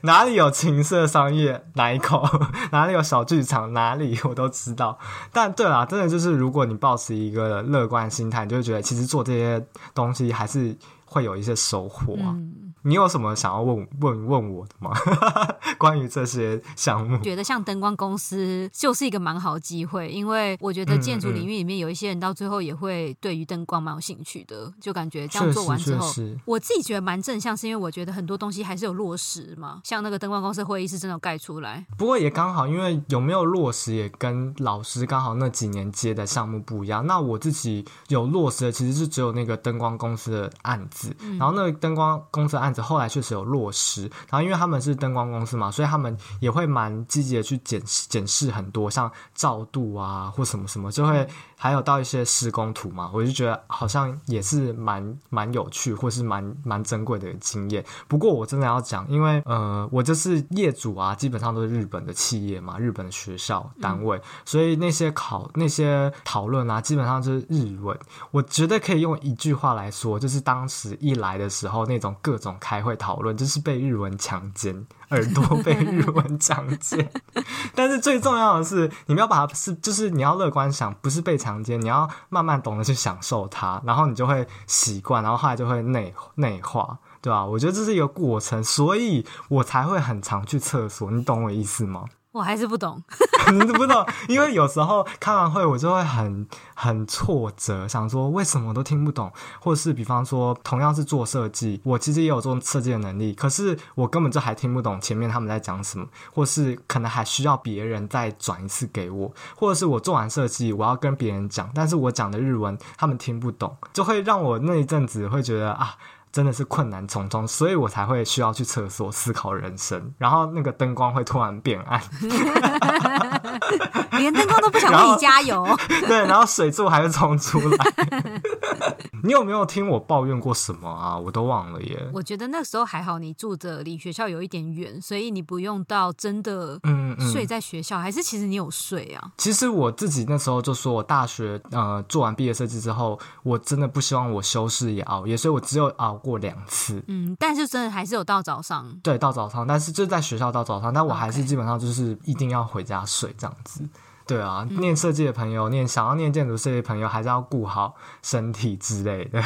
哪里有情色商业，哪一口，哪里有小剧场，哪里我都知道。但对啦，真的就是如果你抱持一个乐观心态，你就会觉得其实做这些东西还是会有一些收获。你有什么想要问问问我的吗？关于这些项目，觉得像灯光公司就是一个蛮好机会，因为我觉得建筑领域里面有一些人到最后也会对于灯光蛮有兴趣的，就感觉这样做完之后，我自己觉得蛮正向，是因为我觉得很多东西还是有落实嘛，像那个灯光公司会议室真的有盖出来。不过也刚好，因为有没有落实也跟老师刚好那几年接的项目不一样。那我自己有落实的其实是只有那个灯光公司的案子，嗯、然后那个灯光公司的案子。后来确实有落实，然后因为他们是灯光公司嘛，所以他们也会蛮积极的去检检视很多像照度啊或什么什么，就会还有到一些施工图嘛，我就觉得好像也是蛮蛮有趣或是蛮蛮珍贵的经验。不过我真的要讲，因为呃我就是业主啊，基本上都是日本的企业嘛，日本的学校单位，所以那些考那些讨论啊，基本上就是日文。我觉得可以用一句话来说，就是当时一来的时候那种各种。开会讨论，就是被日文强奸，耳朵被日文强奸。但是最重要的是，你们要把它是，就是你要乐观想，不是被强奸，你要慢慢懂得去享受它，然后你就会习惯，然后后来就会内内化，对吧？我觉得这是一个过程，所以我才会很常去厕所，你懂我意思吗？我还是不懂，你不懂，因为有时候开完会我就会很很挫折，想说为什么都听不懂，或者是比方说同样是做设计，我其实也有做设计的能力，可是我根本就还听不懂前面他们在讲什么，或是可能还需要别人再转一次给我，或者是我做完设计我要跟别人讲，但是我讲的日文他们听不懂，就会让我那一阵子会觉得啊。真的是困难重重，所以我才会需要去厕所思考人生。然后那个灯光会突然变暗，连灯光都不想为你加油。对，然后水柱还是冲出来。你有没有听我抱怨过什么啊？我都忘了耶。我觉得那时候还好，你住的离学校有一点远，所以你不用到真的嗯睡在学校，嗯嗯，还是其实你有睡啊？其实我自己那时候就说，我大学呃做完毕业设计之后，我真的不希望我休息也熬夜，所以我只有熬。过两次，嗯，但是真的还是有到早上，对，到早上，但是就在学校到早上，但我还是基本上就是一定要回家睡这样子，对啊，念设计的朋友，念想要念建筑设计的朋友，还是要顾好身体之类的。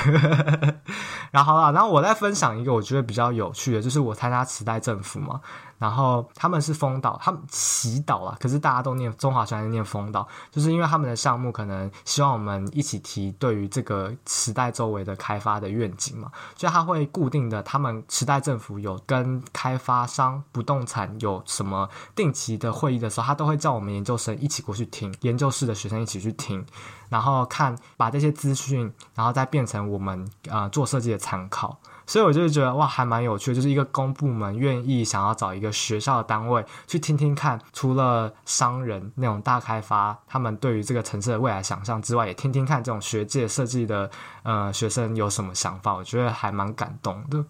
然后啊，然后我再分享一个我觉得比较有趣的，就是我参加磁带政府嘛。然后他们是丰岛，他们祈祷啊，可是大家都念中华学生念丰岛，就是因为他们的项目可能希望我们一起提对于这个池袋周围的开发的愿景嘛，所以他会固定的，他们池袋政府有跟开发商不动产有什么定期的会议的时候，他都会叫我们研究生一起过去听，研究室的学生一起去听，然后看把这些资讯，然后再变成我们呃做设计的参考。所以我就觉得哇，还蛮有趣的，就是一个公部门愿意想要找一个学校的单位去听听看，除了商人那种大开发，他们对于这个城市的未来想象之外，也听听看这种学界设计的呃学生有什么想法，我觉得还蛮感动的。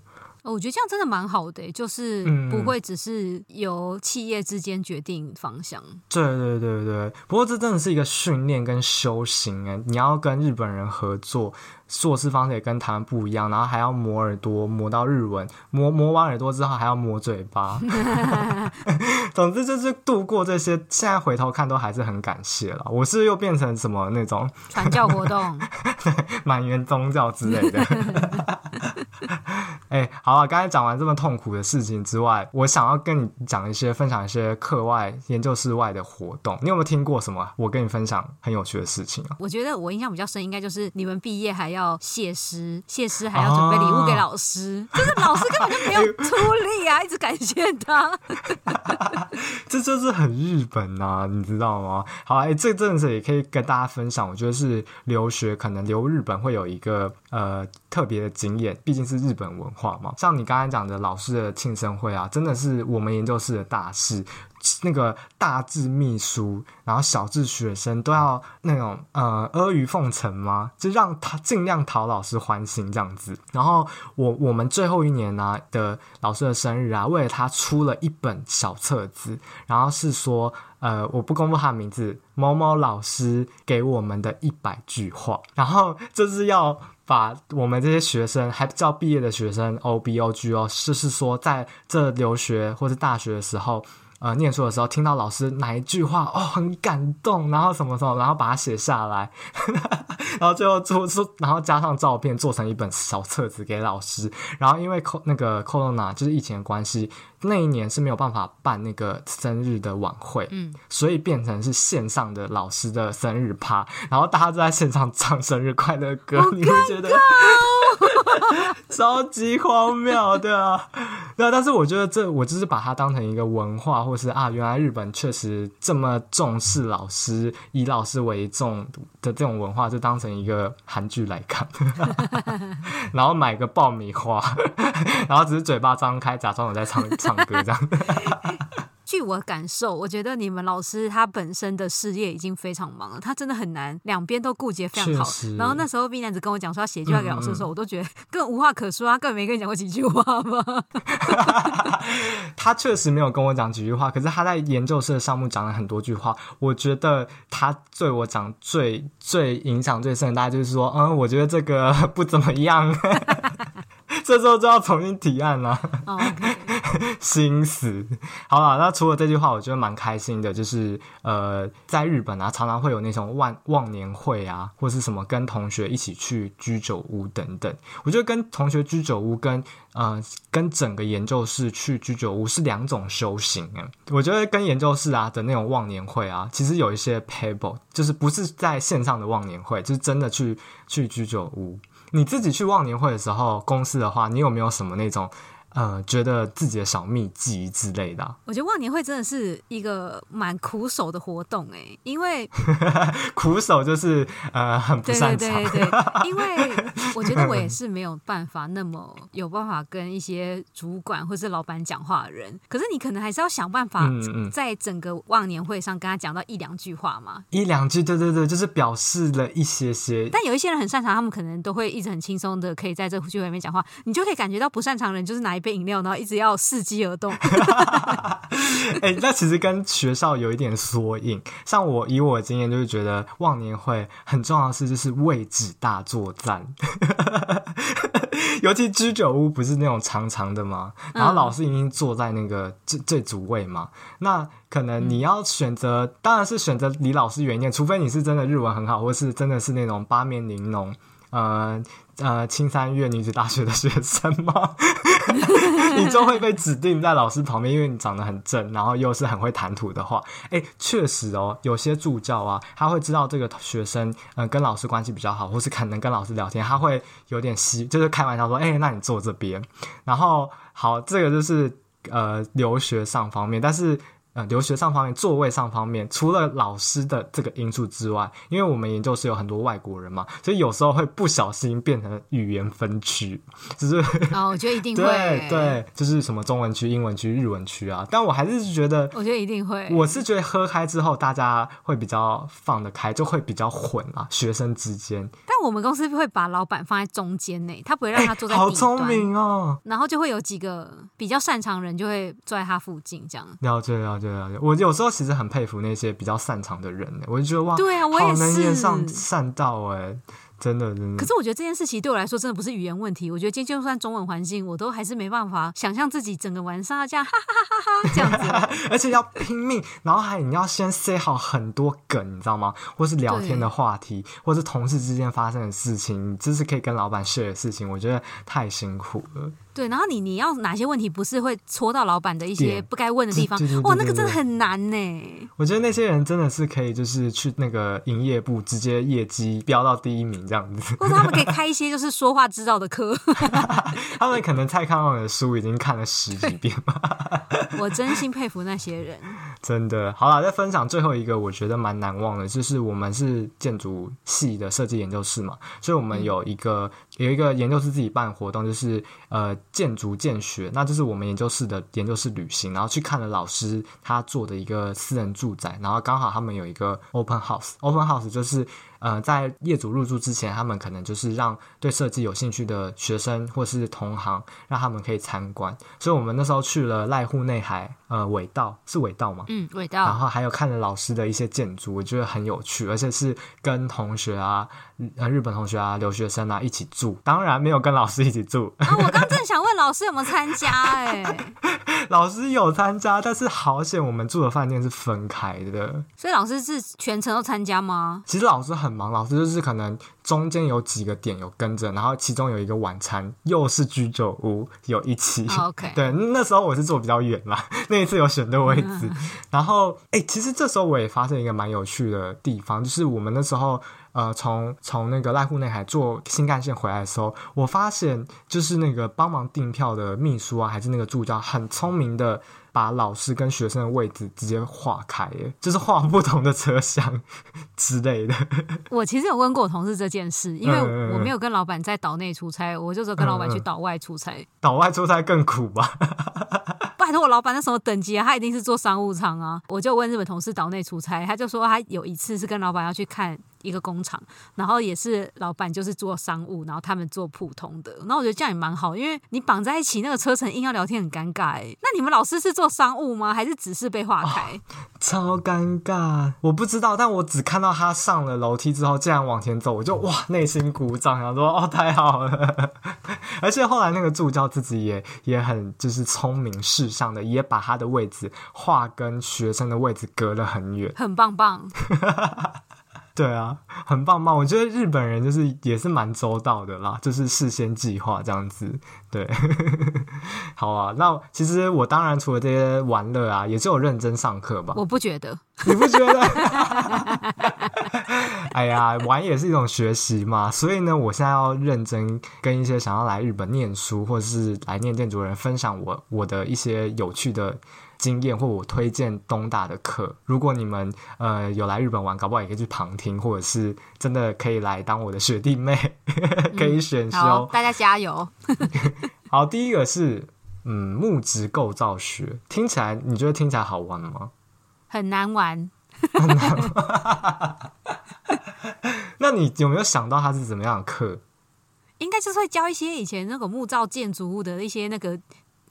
我觉得这样真的蛮好的，就是不会只是由企业之间决定方向。嗯、对对对对，不过这真的是一个训练跟修行哎，你要跟日本人合作。做事方式也跟他们不一样，然后还要磨耳朵，磨到日文，磨磨完耳朵之后还要磨嘴巴。总之就是度过这些，现在回头看都还是很感谢了。我是又变成什么那种传教活动，满员宗教之类的。哎、欸，好了，刚才讲完这么痛苦的事情之外，我想要跟你讲一些，分享一些课外研究室外的活动。你有没有听过什么？我跟你分享很有趣的事情啊？我觉得我印象比较深，应该就是你们毕业还要谢师，谢师还要准备礼物给老师，哦、是老师根本就没有出力啊，一直感谢他。这就是很日本啊，你知道吗？好，哎，这阵子也可以跟大家分享。我觉得是留学，可能留日本会有一个呃特别的经验，毕竟是日本文化嘛。像你刚才讲的老师的庆生会啊，真的是我们研究室的大事。那个大至秘书，然后小至学生，都要那种呃阿谀奉承吗？就让他尽量讨老师欢心这样子。然后我我们最后一年呢、的老师的生日啊，为了他出了一本小册子，然后是说呃我不公布他的名字，某某老师给我们的一百句话，然后就是要把我们这些学生还叫毕业的学生 O B O G 哦，就是说在这留学或是大学的时候。呃，念书的时候听到老师哪一句话哦，很感动，然后什么什么，然后把它写下来，然后最后做做，然后加上照片，做成一本小册子给老师。然后因为 co 那个 corona 就是疫情的关系，那一年是没有办法办那个生日的晚会，嗯，所以变成是线上的老师的生日趴，然后大家都在线上唱生日快乐歌，你会觉得 超级荒谬的。啊，对啊，但是我觉得这我就是把它当成一个文化，或是啊，原来日本确实这么重视老师，以老师为重的这种文化，就当成一个韩剧来看，然后买个爆米花，然后只是嘴巴张开，假装我在唱唱歌这样。据我感受，我觉得你们老师他本身的事业已经非常忙了，他真的很难两边都顾及非常好。然后那时候 B 男子跟我讲说要写句话给老师的时候，嗯、我都觉得根本无话可说啊，根本没跟你讲过几句话嘛。他确实没有跟我讲几句话，可是他在研究室的项目讲了很多句话。我觉得他对我讲最最影响最深的，大概就是说，嗯，我觉得这个 不怎么样。这时候就要重新提案了，oh, okay. 心死。好了，那除了这句话，我觉得蛮开心的，就是呃，在日本啊，常常会有那种忘忘年会啊，或是什么跟同学一起去居酒屋等等。我觉得跟同学居酒屋跟呃跟整个研究室去居酒屋是两种修行啊。我觉得跟研究室啊的那种忘年会啊，其实有一些 pebble，就是不是在线上的忘年会，就是真的去去居酒屋。你自己去忘年会的时候，公司的话，你有没有什么那种？呃，觉得自己的小秘籍之类的，啊，我觉得忘年会真的是一个蛮苦手的活动哎，因为 苦手就是呃很不擅长，对对对对，因为我觉得我也是没有办法那么有办法跟一些主管或是老板讲话的人，可是你可能还是要想办法在整个忘年会上跟他讲到一两句话嘛，一两句，对对对，就是表示了一些些。但有一些人很擅长，他们可能都会一直很轻松的可以在这个聚会里面讲话，你就可以感觉到不擅长的人就是哪一。杯饮料，然后一直要伺机而动。哎、欸，那其实跟学校有一点缩影。像我以我的经验，就是觉得忘年会很重要的事就是位置大作战。尤其居酒屋不是那种长长的吗？然后老师已经坐在那个最最主位嘛。那可能你要选择，当然是选择离老师远一点，除非你是真的日文很好，或是真的是那种八面玲珑。呃呃，青山院女子大学的学生吗？你就会被指定在老师旁边，因为你长得很正，然后又是很会谈吐的话，哎，确实哦，有些助教啊，他会知道这个学生嗯、呃、跟老师关系比较好，或是可能跟老师聊天，他会有点稀，就是开玩笑说，哎，那你坐这边。然后好，这个就是呃留学上方面，但是。呃，留学上方面，座位上方面，除了老师的这个因素之外，因为我们研究室有很多外国人嘛，所以有时候会不小心变成语言分区，就是哦，我觉得一定 会，对对，就是什么中文区、英文区、日文区啊。但我还是觉得，我觉得一定会，我是觉得喝开之后，大家会比较放得开，就会比较混啊，学生之间。但我们公司会把老板放在中间呢，他不会让他坐在好聪明哦。然后就会有几个比较擅长的人就会坐在他附近，这样。了解了解。对啊，我有时候其实很佩服那些比较擅长的人，我就觉得哇，对啊，我也是，好能言善善道哎。真的，真的。可是我觉得这件事情对我来说真的不是语言问题。我觉得今天就算中文环境，我都还是没办法想象自己整个晚上要这样哈哈哈哈哈这样子，而且要拼命，然后还你要先塞好很多梗，你知道吗？或是聊天的话题，或是同事之间发生的事情，这是可以跟老板 share 的事情，我觉得太辛苦了。对，然后你你要哪些问题不是会戳到老板的一些不该问的地方？哇，那个真的很难呢。我觉得那些人真的是可以，就是去那个营业部直接业绩飙到第一名这样。子，或者他们可以开一些就是说话之道的课。他们可能蔡康永的书已经看了十几遍吧。我真心佩服那些人。真的，好了，再分享最后一个，我觉得蛮难忘的，就是我们是建筑系的设计研究室嘛，所以我们有一个、嗯、有一个研究室自己办活动，就是呃建筑见学，那就是我们研究室的研究室旅行，然后去看了老师他做的一个私人住宅，然后刚好他们有一个 open house，open house 就是。呃，在业主入住之前，他们可能就是让对设计有兴趣的学生或是同行，让他们可以参观。所以，我们那时候去了濑户内海，呃，尾道是尾道吗？嗯，尾道。然后还有看了老师的一些建筑，我觉得很有趣，而且是跟同学啊，呃，日本同学啊，留学生啊一起住。当然没有跟老师一起住。啊，我刚正想问老师有没有参加，哎，老师有参加，但是好险我们住的饭店是分开的。所以老师是全程都参加吗？其实老师很。忙，老师就是可能中间有几个点有跟着，然后其中有一个晚餐又是居酒屋有一起。Oh, OK，对，那时候我是坐比较远啦，那一次有选对位置。然后，哎、欸，其实这时候我也发现一个蛮有趣的地方，就是我们那时候呃，从从那个濑户内海坐新干线回来的时候，我发现就是那个帮忙订票的秘书啊，还是那个助教，很聪明的。把老师跟学生的位置直接划开，耶，就是划不同的车厢之类的。我其实有问过我同事这件事，因为我没有跟老板在岛内出差，我就是跟老板去岛外出差。嗯嗯。岛外出差更苦吧？拜托，我老板那什么等级啊？他一定是做商务舱啊！我就问日本同事岛内出差，他就说他有一次是跟老板要去看。一个工厂，然后也是老板就是做商务，然后他们做普通的。然后我觉得这样也蛮好，因为你绑在一起那个车程硬要聊天很尴尬哎。那你们老师是做商务吗？还是只是被划开？哦，超尴尬，我不知道，但我只看到他上了楼梯之后，竟然往前走，我就哇内心鼓掌，想说哦太好了。而且后来那个助教自己也也很就是聪明世上的，也把他的位置划跟学生的位置隔了很远，很棒棒。对啊，很棒棒！我觉得日本人就是也是蛮周到的啦，就是事先计划这样子。对，好啊。那其实我当然除了这些玩乐啊，也只有认真上课吧？我不觉得，你不觉得？哎呀，玩也是一种学习嘛。所以呢，我现在要认真跟一些想要来日本念书或者是来念建筑人分享我我的一些有趣的。经验或我推荐东大的课，如果你们呃有来日本玩，搞不好也可以去旁听，或者是真的可以来当我的学弟妹，可以选修。好，大家加油。好，第一个是嗯木质构造学，听起来你觉得听起来好玩吗？很难玩。很难玩。那你有没有想到它是怎么样的课？应该就是会教一些以前那个木造建筑物的一些那个。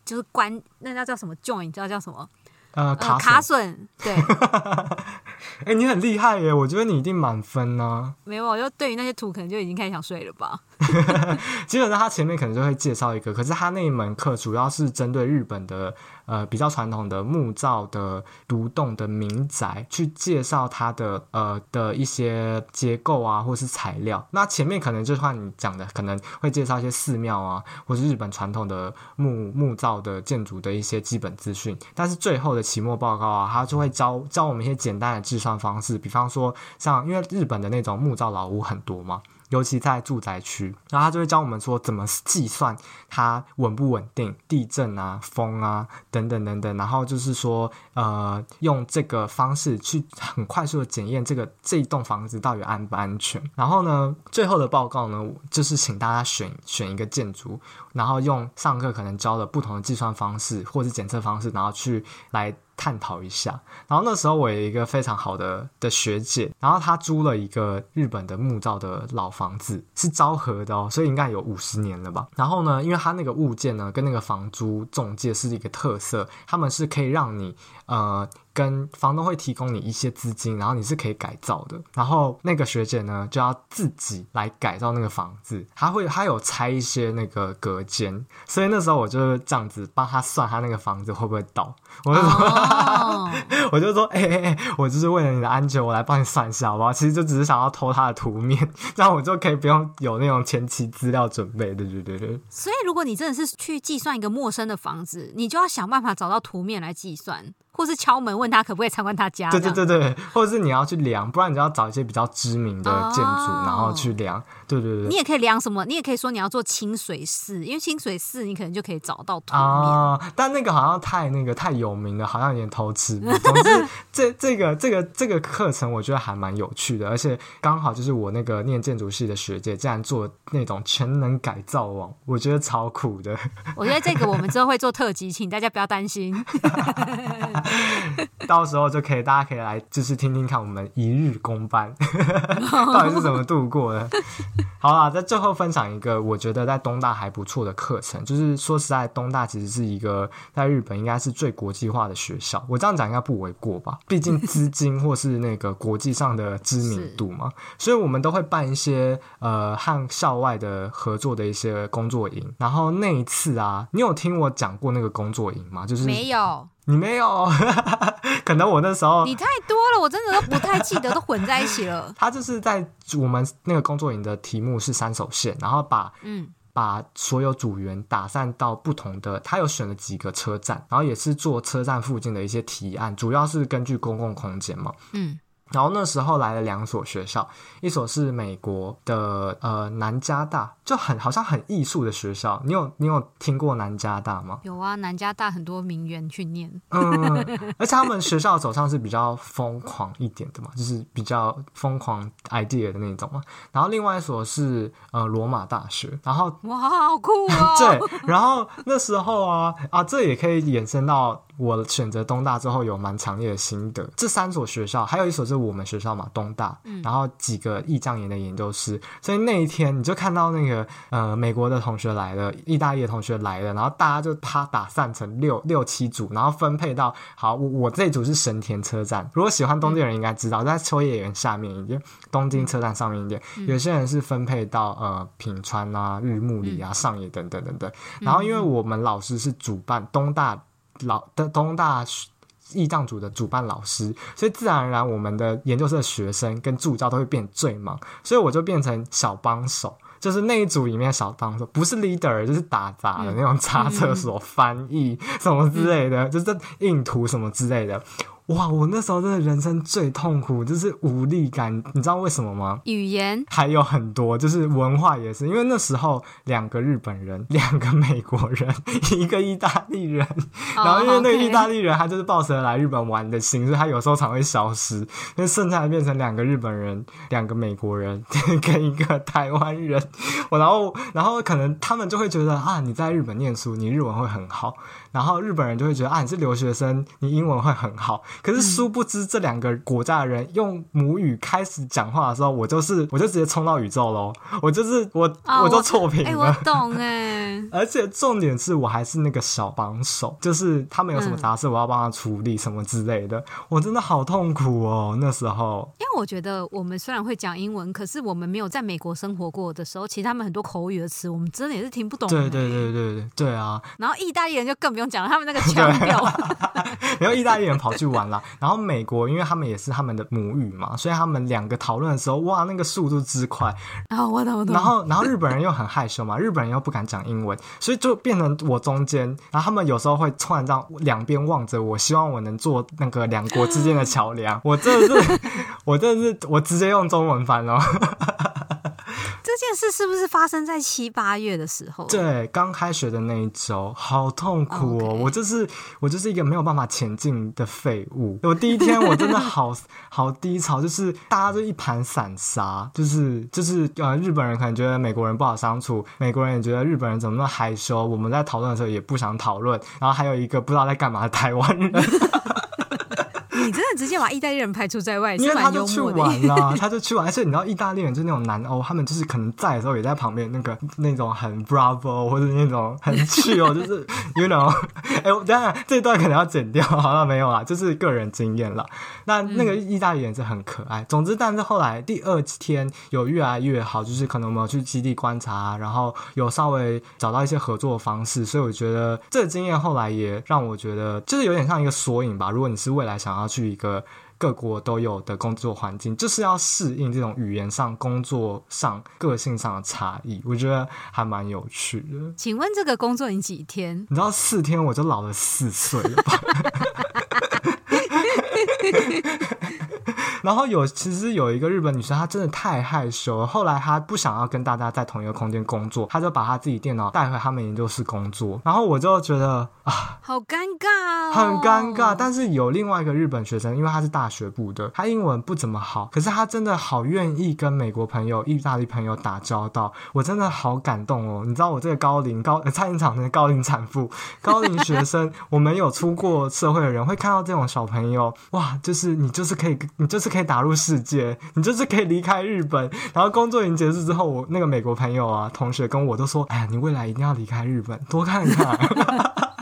就是关那叫叫什么 join 你知道叫什么？呃，卡卡笋。对。哎、欸，你很厉害耶！我觉得你一定满分呢、啊。没有，我就对于那些图可能就已经开始想睡了吧。基本上他前面可能就会介绍一个，可是他那一门课主要是针对日本的呃比较传统的木造的独栋的民宅去介绍它的呃的一些结构啊，或是材料。那前面可能就像你讲的，可能会介绍一些寺庙啊，或是日本传统的木木造的建筑的一些基本资讯。但是最后的期末报告啊，他就会教教我们一些简单的计算方式，比方说像因为日本的那种木造老屋很多嘛。尤其在住宅区，然后他就会教我们说怎么计算它稳不稳定、地震啊、风啊等等等等，然后就是说，呃，用这个方式去很快速的检验这个这一栋房子到底安不安全。然后呢，最后的报告呢，就是请大家选选一个建筑，然后用上课可能教的不同的计算方式或是检测方式，然后去来。探讨一下，然后那时候我有一个非常好的的学姐，然后她租了一个日本的木造的老房子，是昭和的哦，所以应该有五十年了吧。然后呢，因为她那个物件呢，跟那个房租中介是一个特色，他们是可以让你呃。跟房东会提供你一些资金，然后你是可以改造的。然后那个学姐呢，就要自己来改造那个房子。她会，她有拆一些那个隔间，所以那时候我就这样子帮她算，她那个房子会不会倒。我就说，oh. 我就说，哎哎哎，我就是为了你的安全，我来帮你算一下，好不好？其实就只是想要偷他的图面，这样我就可以不用有那种前期资料准备。对对对对。所以如果你真的是去计算一个陌生的房子，你就要想办法找到图面来计算。或是敲门问他可不可以参观他家。对对对对，或者是你要去量，不然你就要找一些比较知名的建筑，哦、然后去量。对对对，你也可以量什么？你也可以说你要做清水寺，因为清水寺你可能就可以找到图啊。但那个好像太那个太有名了，好像有点偷吃。总之，这这个这个这个课程我觉得还蛮有趣的，而且刚好就是我那个念建筑系的学姐竟然做那种全能改造网，我觉得超酷的。我觉得这个我们之后会做特辑，请大家不要担心。到时候就可以大家可以来就是听听看我们一日公班 到底是怎么度过的。好啦，在最后分享一个我觉得在东大还不错的课程，就是说实在，东大其实是一个在日本应该是最国际化的学校。我这样讲应该不为过吧？毕竟资 金或是那个国际上的知名度嘛，所以我们都会办一些呃和校外的合作的一些工作营。然后那一次啊，你有听我讲过那个工作营吗？就是没有。你没有，可能我那时候你太多了，我真的都不太记得，都混在一起了。他就是在我们那个工作营的题目是三手线，然后把嗯把所有组员打散到不同的，他有选了几个车站，然后也是做车站附近的一些提案，主要是根据公共空间嘛，嗯。然后那时候来了两所学校，一所是美国的呃南加大，就很好像很艺术的学校。你有你有听过南加大吗？有啊，南加大很多名媛去念。嗯，而且他们学校走上是比较疯狂一点的嘛，就是比较疯狂 idea 的那种嘛。然后另外一所是呃罗马大学，然后哇，好酷哦！对，然后那时候啊啊，这也可以延伸到。我选择东大之后有蛮强烈的心得。这三所学校，还有一所是我们学校嘛，东大，嗯、然后几个意匠研的研究师。所以那一天你就看到那个呃美国的同学来了，意大利的同学来了，然后大家就啪打散成六六七组，然后分配到好，我我这一组是神田车站。如果喜欢东京的人应该知道，嗯、在秋叶原下面一点，东京车站上面一点。嗯、有些人是分配到呃品川啊、日暮里啊、上野等等等等。然后因为我们老师是主办东大。老的东大义藏组的主办老师，所以自然而然我们的研究生的学生跟助教都会变最忙，所以我就变成小帮手，就是那一组里面小帮手，不是 leader 就是打杂的那种，擦厕所、翻译什么之类的，就是印图什么之类的。哇！我那时候真的人生最痛苦，就是无力感。你知道为什么吗？语言还有很多，就是文化也是。因为那时候两个日本人，两个美国人，一个意大利人。然后因为那个意大利人他就是抱着来日本玩的心，所以他有时候常会消失。因为剩下的变成两个日本人，两个美国人 跟一个台湾人。我 然后然后可能他们就会觉得啊，你在日本念书，你日文会很好。然后日本人就会觉得啊，你是留学生，你英文会很好。可是殊不知，这两个国家的人用母语开始讲话的时候，我就是我就直接冲到宇宙喽！我就是我，哦、我都错评了。哎，我懂哎。而且重点是我还是那个小帮手，就是他们有什么杂事，我要帮他处理什么之类的。嗯、我真的好痛苦哦，那时候。因为我觉得我们虽然会讲英文，可是我们没有在美国生活过的时候，其实他们很多口语的词，我们真的也是听不懂。对对对对对对啊！然后意大利人就更不用讲了，他们那个 腔调。然后意大利人跑去玩了，然后美国因为他们也是他们的母语嘛，所以他们两个讨论的时候，哇，那个速度之快。然后我懂我懂。然后然后日本人又很害羞嘛，日本人又不敢讲英文，所以就变成我中间。然后他们有时候会突然这样两边望着我，希望我能做那个两国之间的桥梁。我真的是，我真的是，我直接用中文翻哦。这件事是不是发生在七八月的时候？对，刚开学的那一周，好痛苦哦我就是我就是一个没有办法前进的废物。我第一天我真的好 好低潮，就是大家就一盘散沙，就是就是呃，日本人可能觉得美国人不好相处，美国人也觉得日本人怎么那么害羞。我们在讨论的时候也不想讨论，然后还有一个不知道在干嘛的台湾人。直接把意大利人排除在外，因为他就去玩了，他就去玩。而且你知道，意大利人就是那种南欧，他们就是可能在的时候也在旁边，那个那种很 bravo 或者那种很 chill，就是 you know，哎、欸，当然这段可能要剪掉，好了没有啦，就是个人经验了。那那个意大利人是很可爱。嗯、总之，但是后来第二天有越来越好，就是可能我们有去基地观察，然后有稍微找到一些合作的方式，所以我觉得这个经验后来也让我觉得，就是有点像一个缩影吧。如果你是未来想要。去一个各国都有的工作环境，就是要适应这种语言上、工作上、个性上的差异，我觉得还蛮有趣的。请问这个工作你几天？你知道四天我就老了四岁了吧？然后有其实有一个日本女生，她真的太害羞了。后来她不想要跟大家在同一个空间工作，她就把她自己电脑带回他们研究室工作。然后我就觉得啊，好尴尬哦，很尴尬。但是有另外一个日本学生，因为他是大学部的，他英文不怎么好，可是他真的好愿意跟美国朋友、意大利朋友打交道，我真的好感动哦。你知道我这个高龄高菜市场的高龄产妇、高龄学生，我们有出过社会的人会看到这种小朋友，哇，就是你就是可以，你这次可以打入世界，你这次可以离开日本。然后工作营结束之后，我那个美国朋友啊、同学跟我都说，哎呀，你未来一定要离开日本，多看看。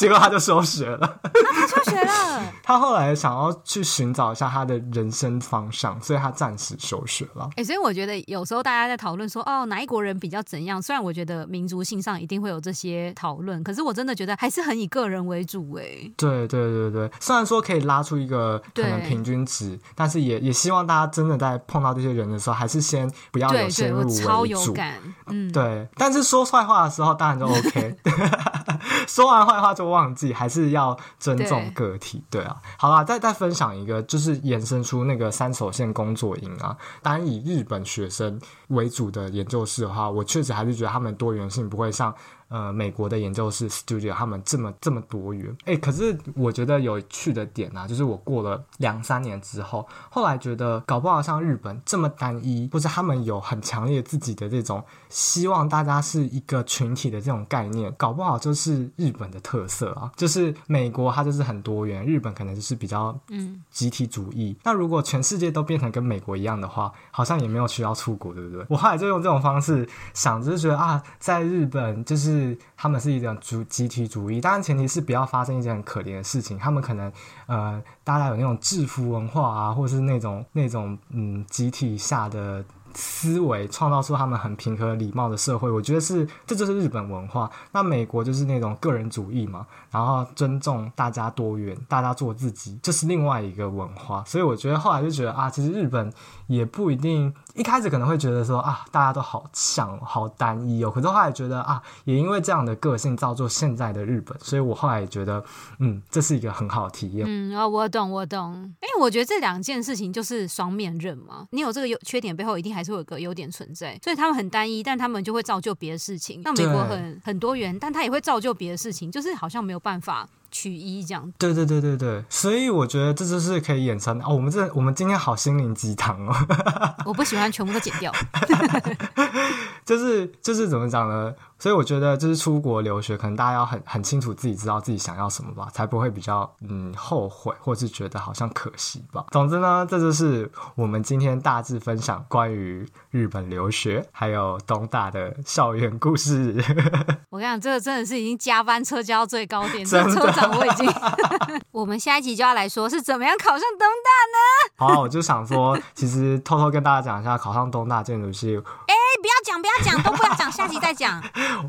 结果他就休学了。他休学了。他后来想要去寻找一下他的人生方向，所以他暂时休学了。哎、欸，所以我觉得有时候大家在讨论说，哦，哪一国人比较怎样？虽然我觉得民族性上一定会有这些讨论，可是我真的觉得还是很以个人为主。哎，对对对对，虽然说可以拉出一个可能平均值，但是也也希望大家真的在碰到这些人的时候，还是先不要有先入超有感。嗯，对。但是说坏话的时候，当然就 OK。说完坏话就忘记，还是要尊重个体，对，对啊。好啦，再再分享一个，就是延伸出那个三手线工作营啊，单以日本学生为主的研究室的话，我确实还是觉得他们多元性不会像。呃，美国的研究室 studio 他们这么这么多元，哎，可是我觉得有趣的点啊，就是我过了两三年之后，后来觉得搞不好像日本这么单一，或者他们有很强烈自己的这种希望大家是一个群体的这种概念，搞不好就是日本的特色啊。就是美国它就是很多元，日本可能就是比较嗯集体主义。嗯、那如果全世界都变成跟美国一样的话，好像也没有需要出国，对不对？我后来就用这种方式想，就是觉得啊，在日本就是。他们是一种主集体主义，当然前提是不要发生一件很可怜的事情。他们可能呃，大家有那种制服文化啊，或是那种那种嗯集体下的。思维创造出他们很平和礼貌的社会，我觉得是这就是日本文化。那美国就是那种个人主义嘛，然后尊重大家多元，大家做自己，这是另外一个文化。所以我觉得后来就觉得啊，其实日本也不一定一开始可能会觉得说啊，大家都好像好单一哦。可是后来觉得啊，也因为这样的个性造就现在的日本，所以我后来也觉得嗯，这是一个很好的体验。嗯，哦，我懂，我懂。因为我觉得这两件事情就是双面刃嘛，你有这个优缺点背后一定还。还是有个优点存在，所以他们很单一，但他们就会造就别的事情。像美国很很多元，但他也会造就别的事情，就是好像没有办法取一这样。对对对对对，所以我觉得这就是可以衍生哦。我们这我们今天好心灵鸡汤哦。我不喜欢全部都剪掉。就是就是怎么讲呢？所以我觉得，就是出国留学，可能大家要很很清楚自己知道自己想要什么吧，才不会比较嗯后悔，或是觉得好像可惜吧。总之呢，这就是我们今天大致分享关于日本留学还有东大的校园故事。我跟你讲，这个真的是已经加班车加到最高点，这个车长 我已经。我们下一集就要来说是怎么样考上东大呢？好，我就想说，其实偷偷跟大家讲一下，考上东大建筑系。哎，不要讲，不要讲，都不要讲，下集再讲。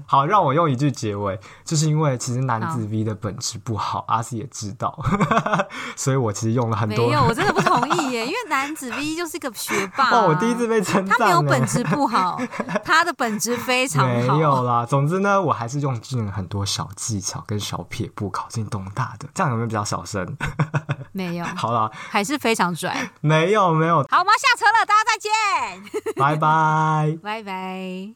好，让我用一句结尾，就是因为其实男子 V 的本质不好，阿 C 也知道，所以我其实用了很多。没有，我真的不同意耶，因为男子 V 就是一个学霸、啊。哦，我第一次被称赞。他没有本质不好，他的本质非常好。没有啦，总之呢，我还是用尽了很多小技巧跟小撇步考进东大的，这样有没有比较小声？没有。好了，还是非常拽。没有，没有。好，我们要下车了，大家再见。拜拜。拜拜。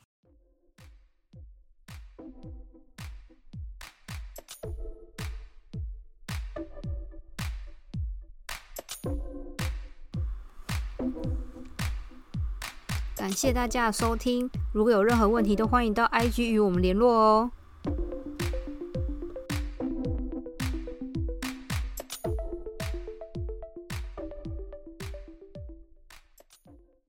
感谢大家的收听，如果有任何问题，都欢迎到 IG 与我们联络哦。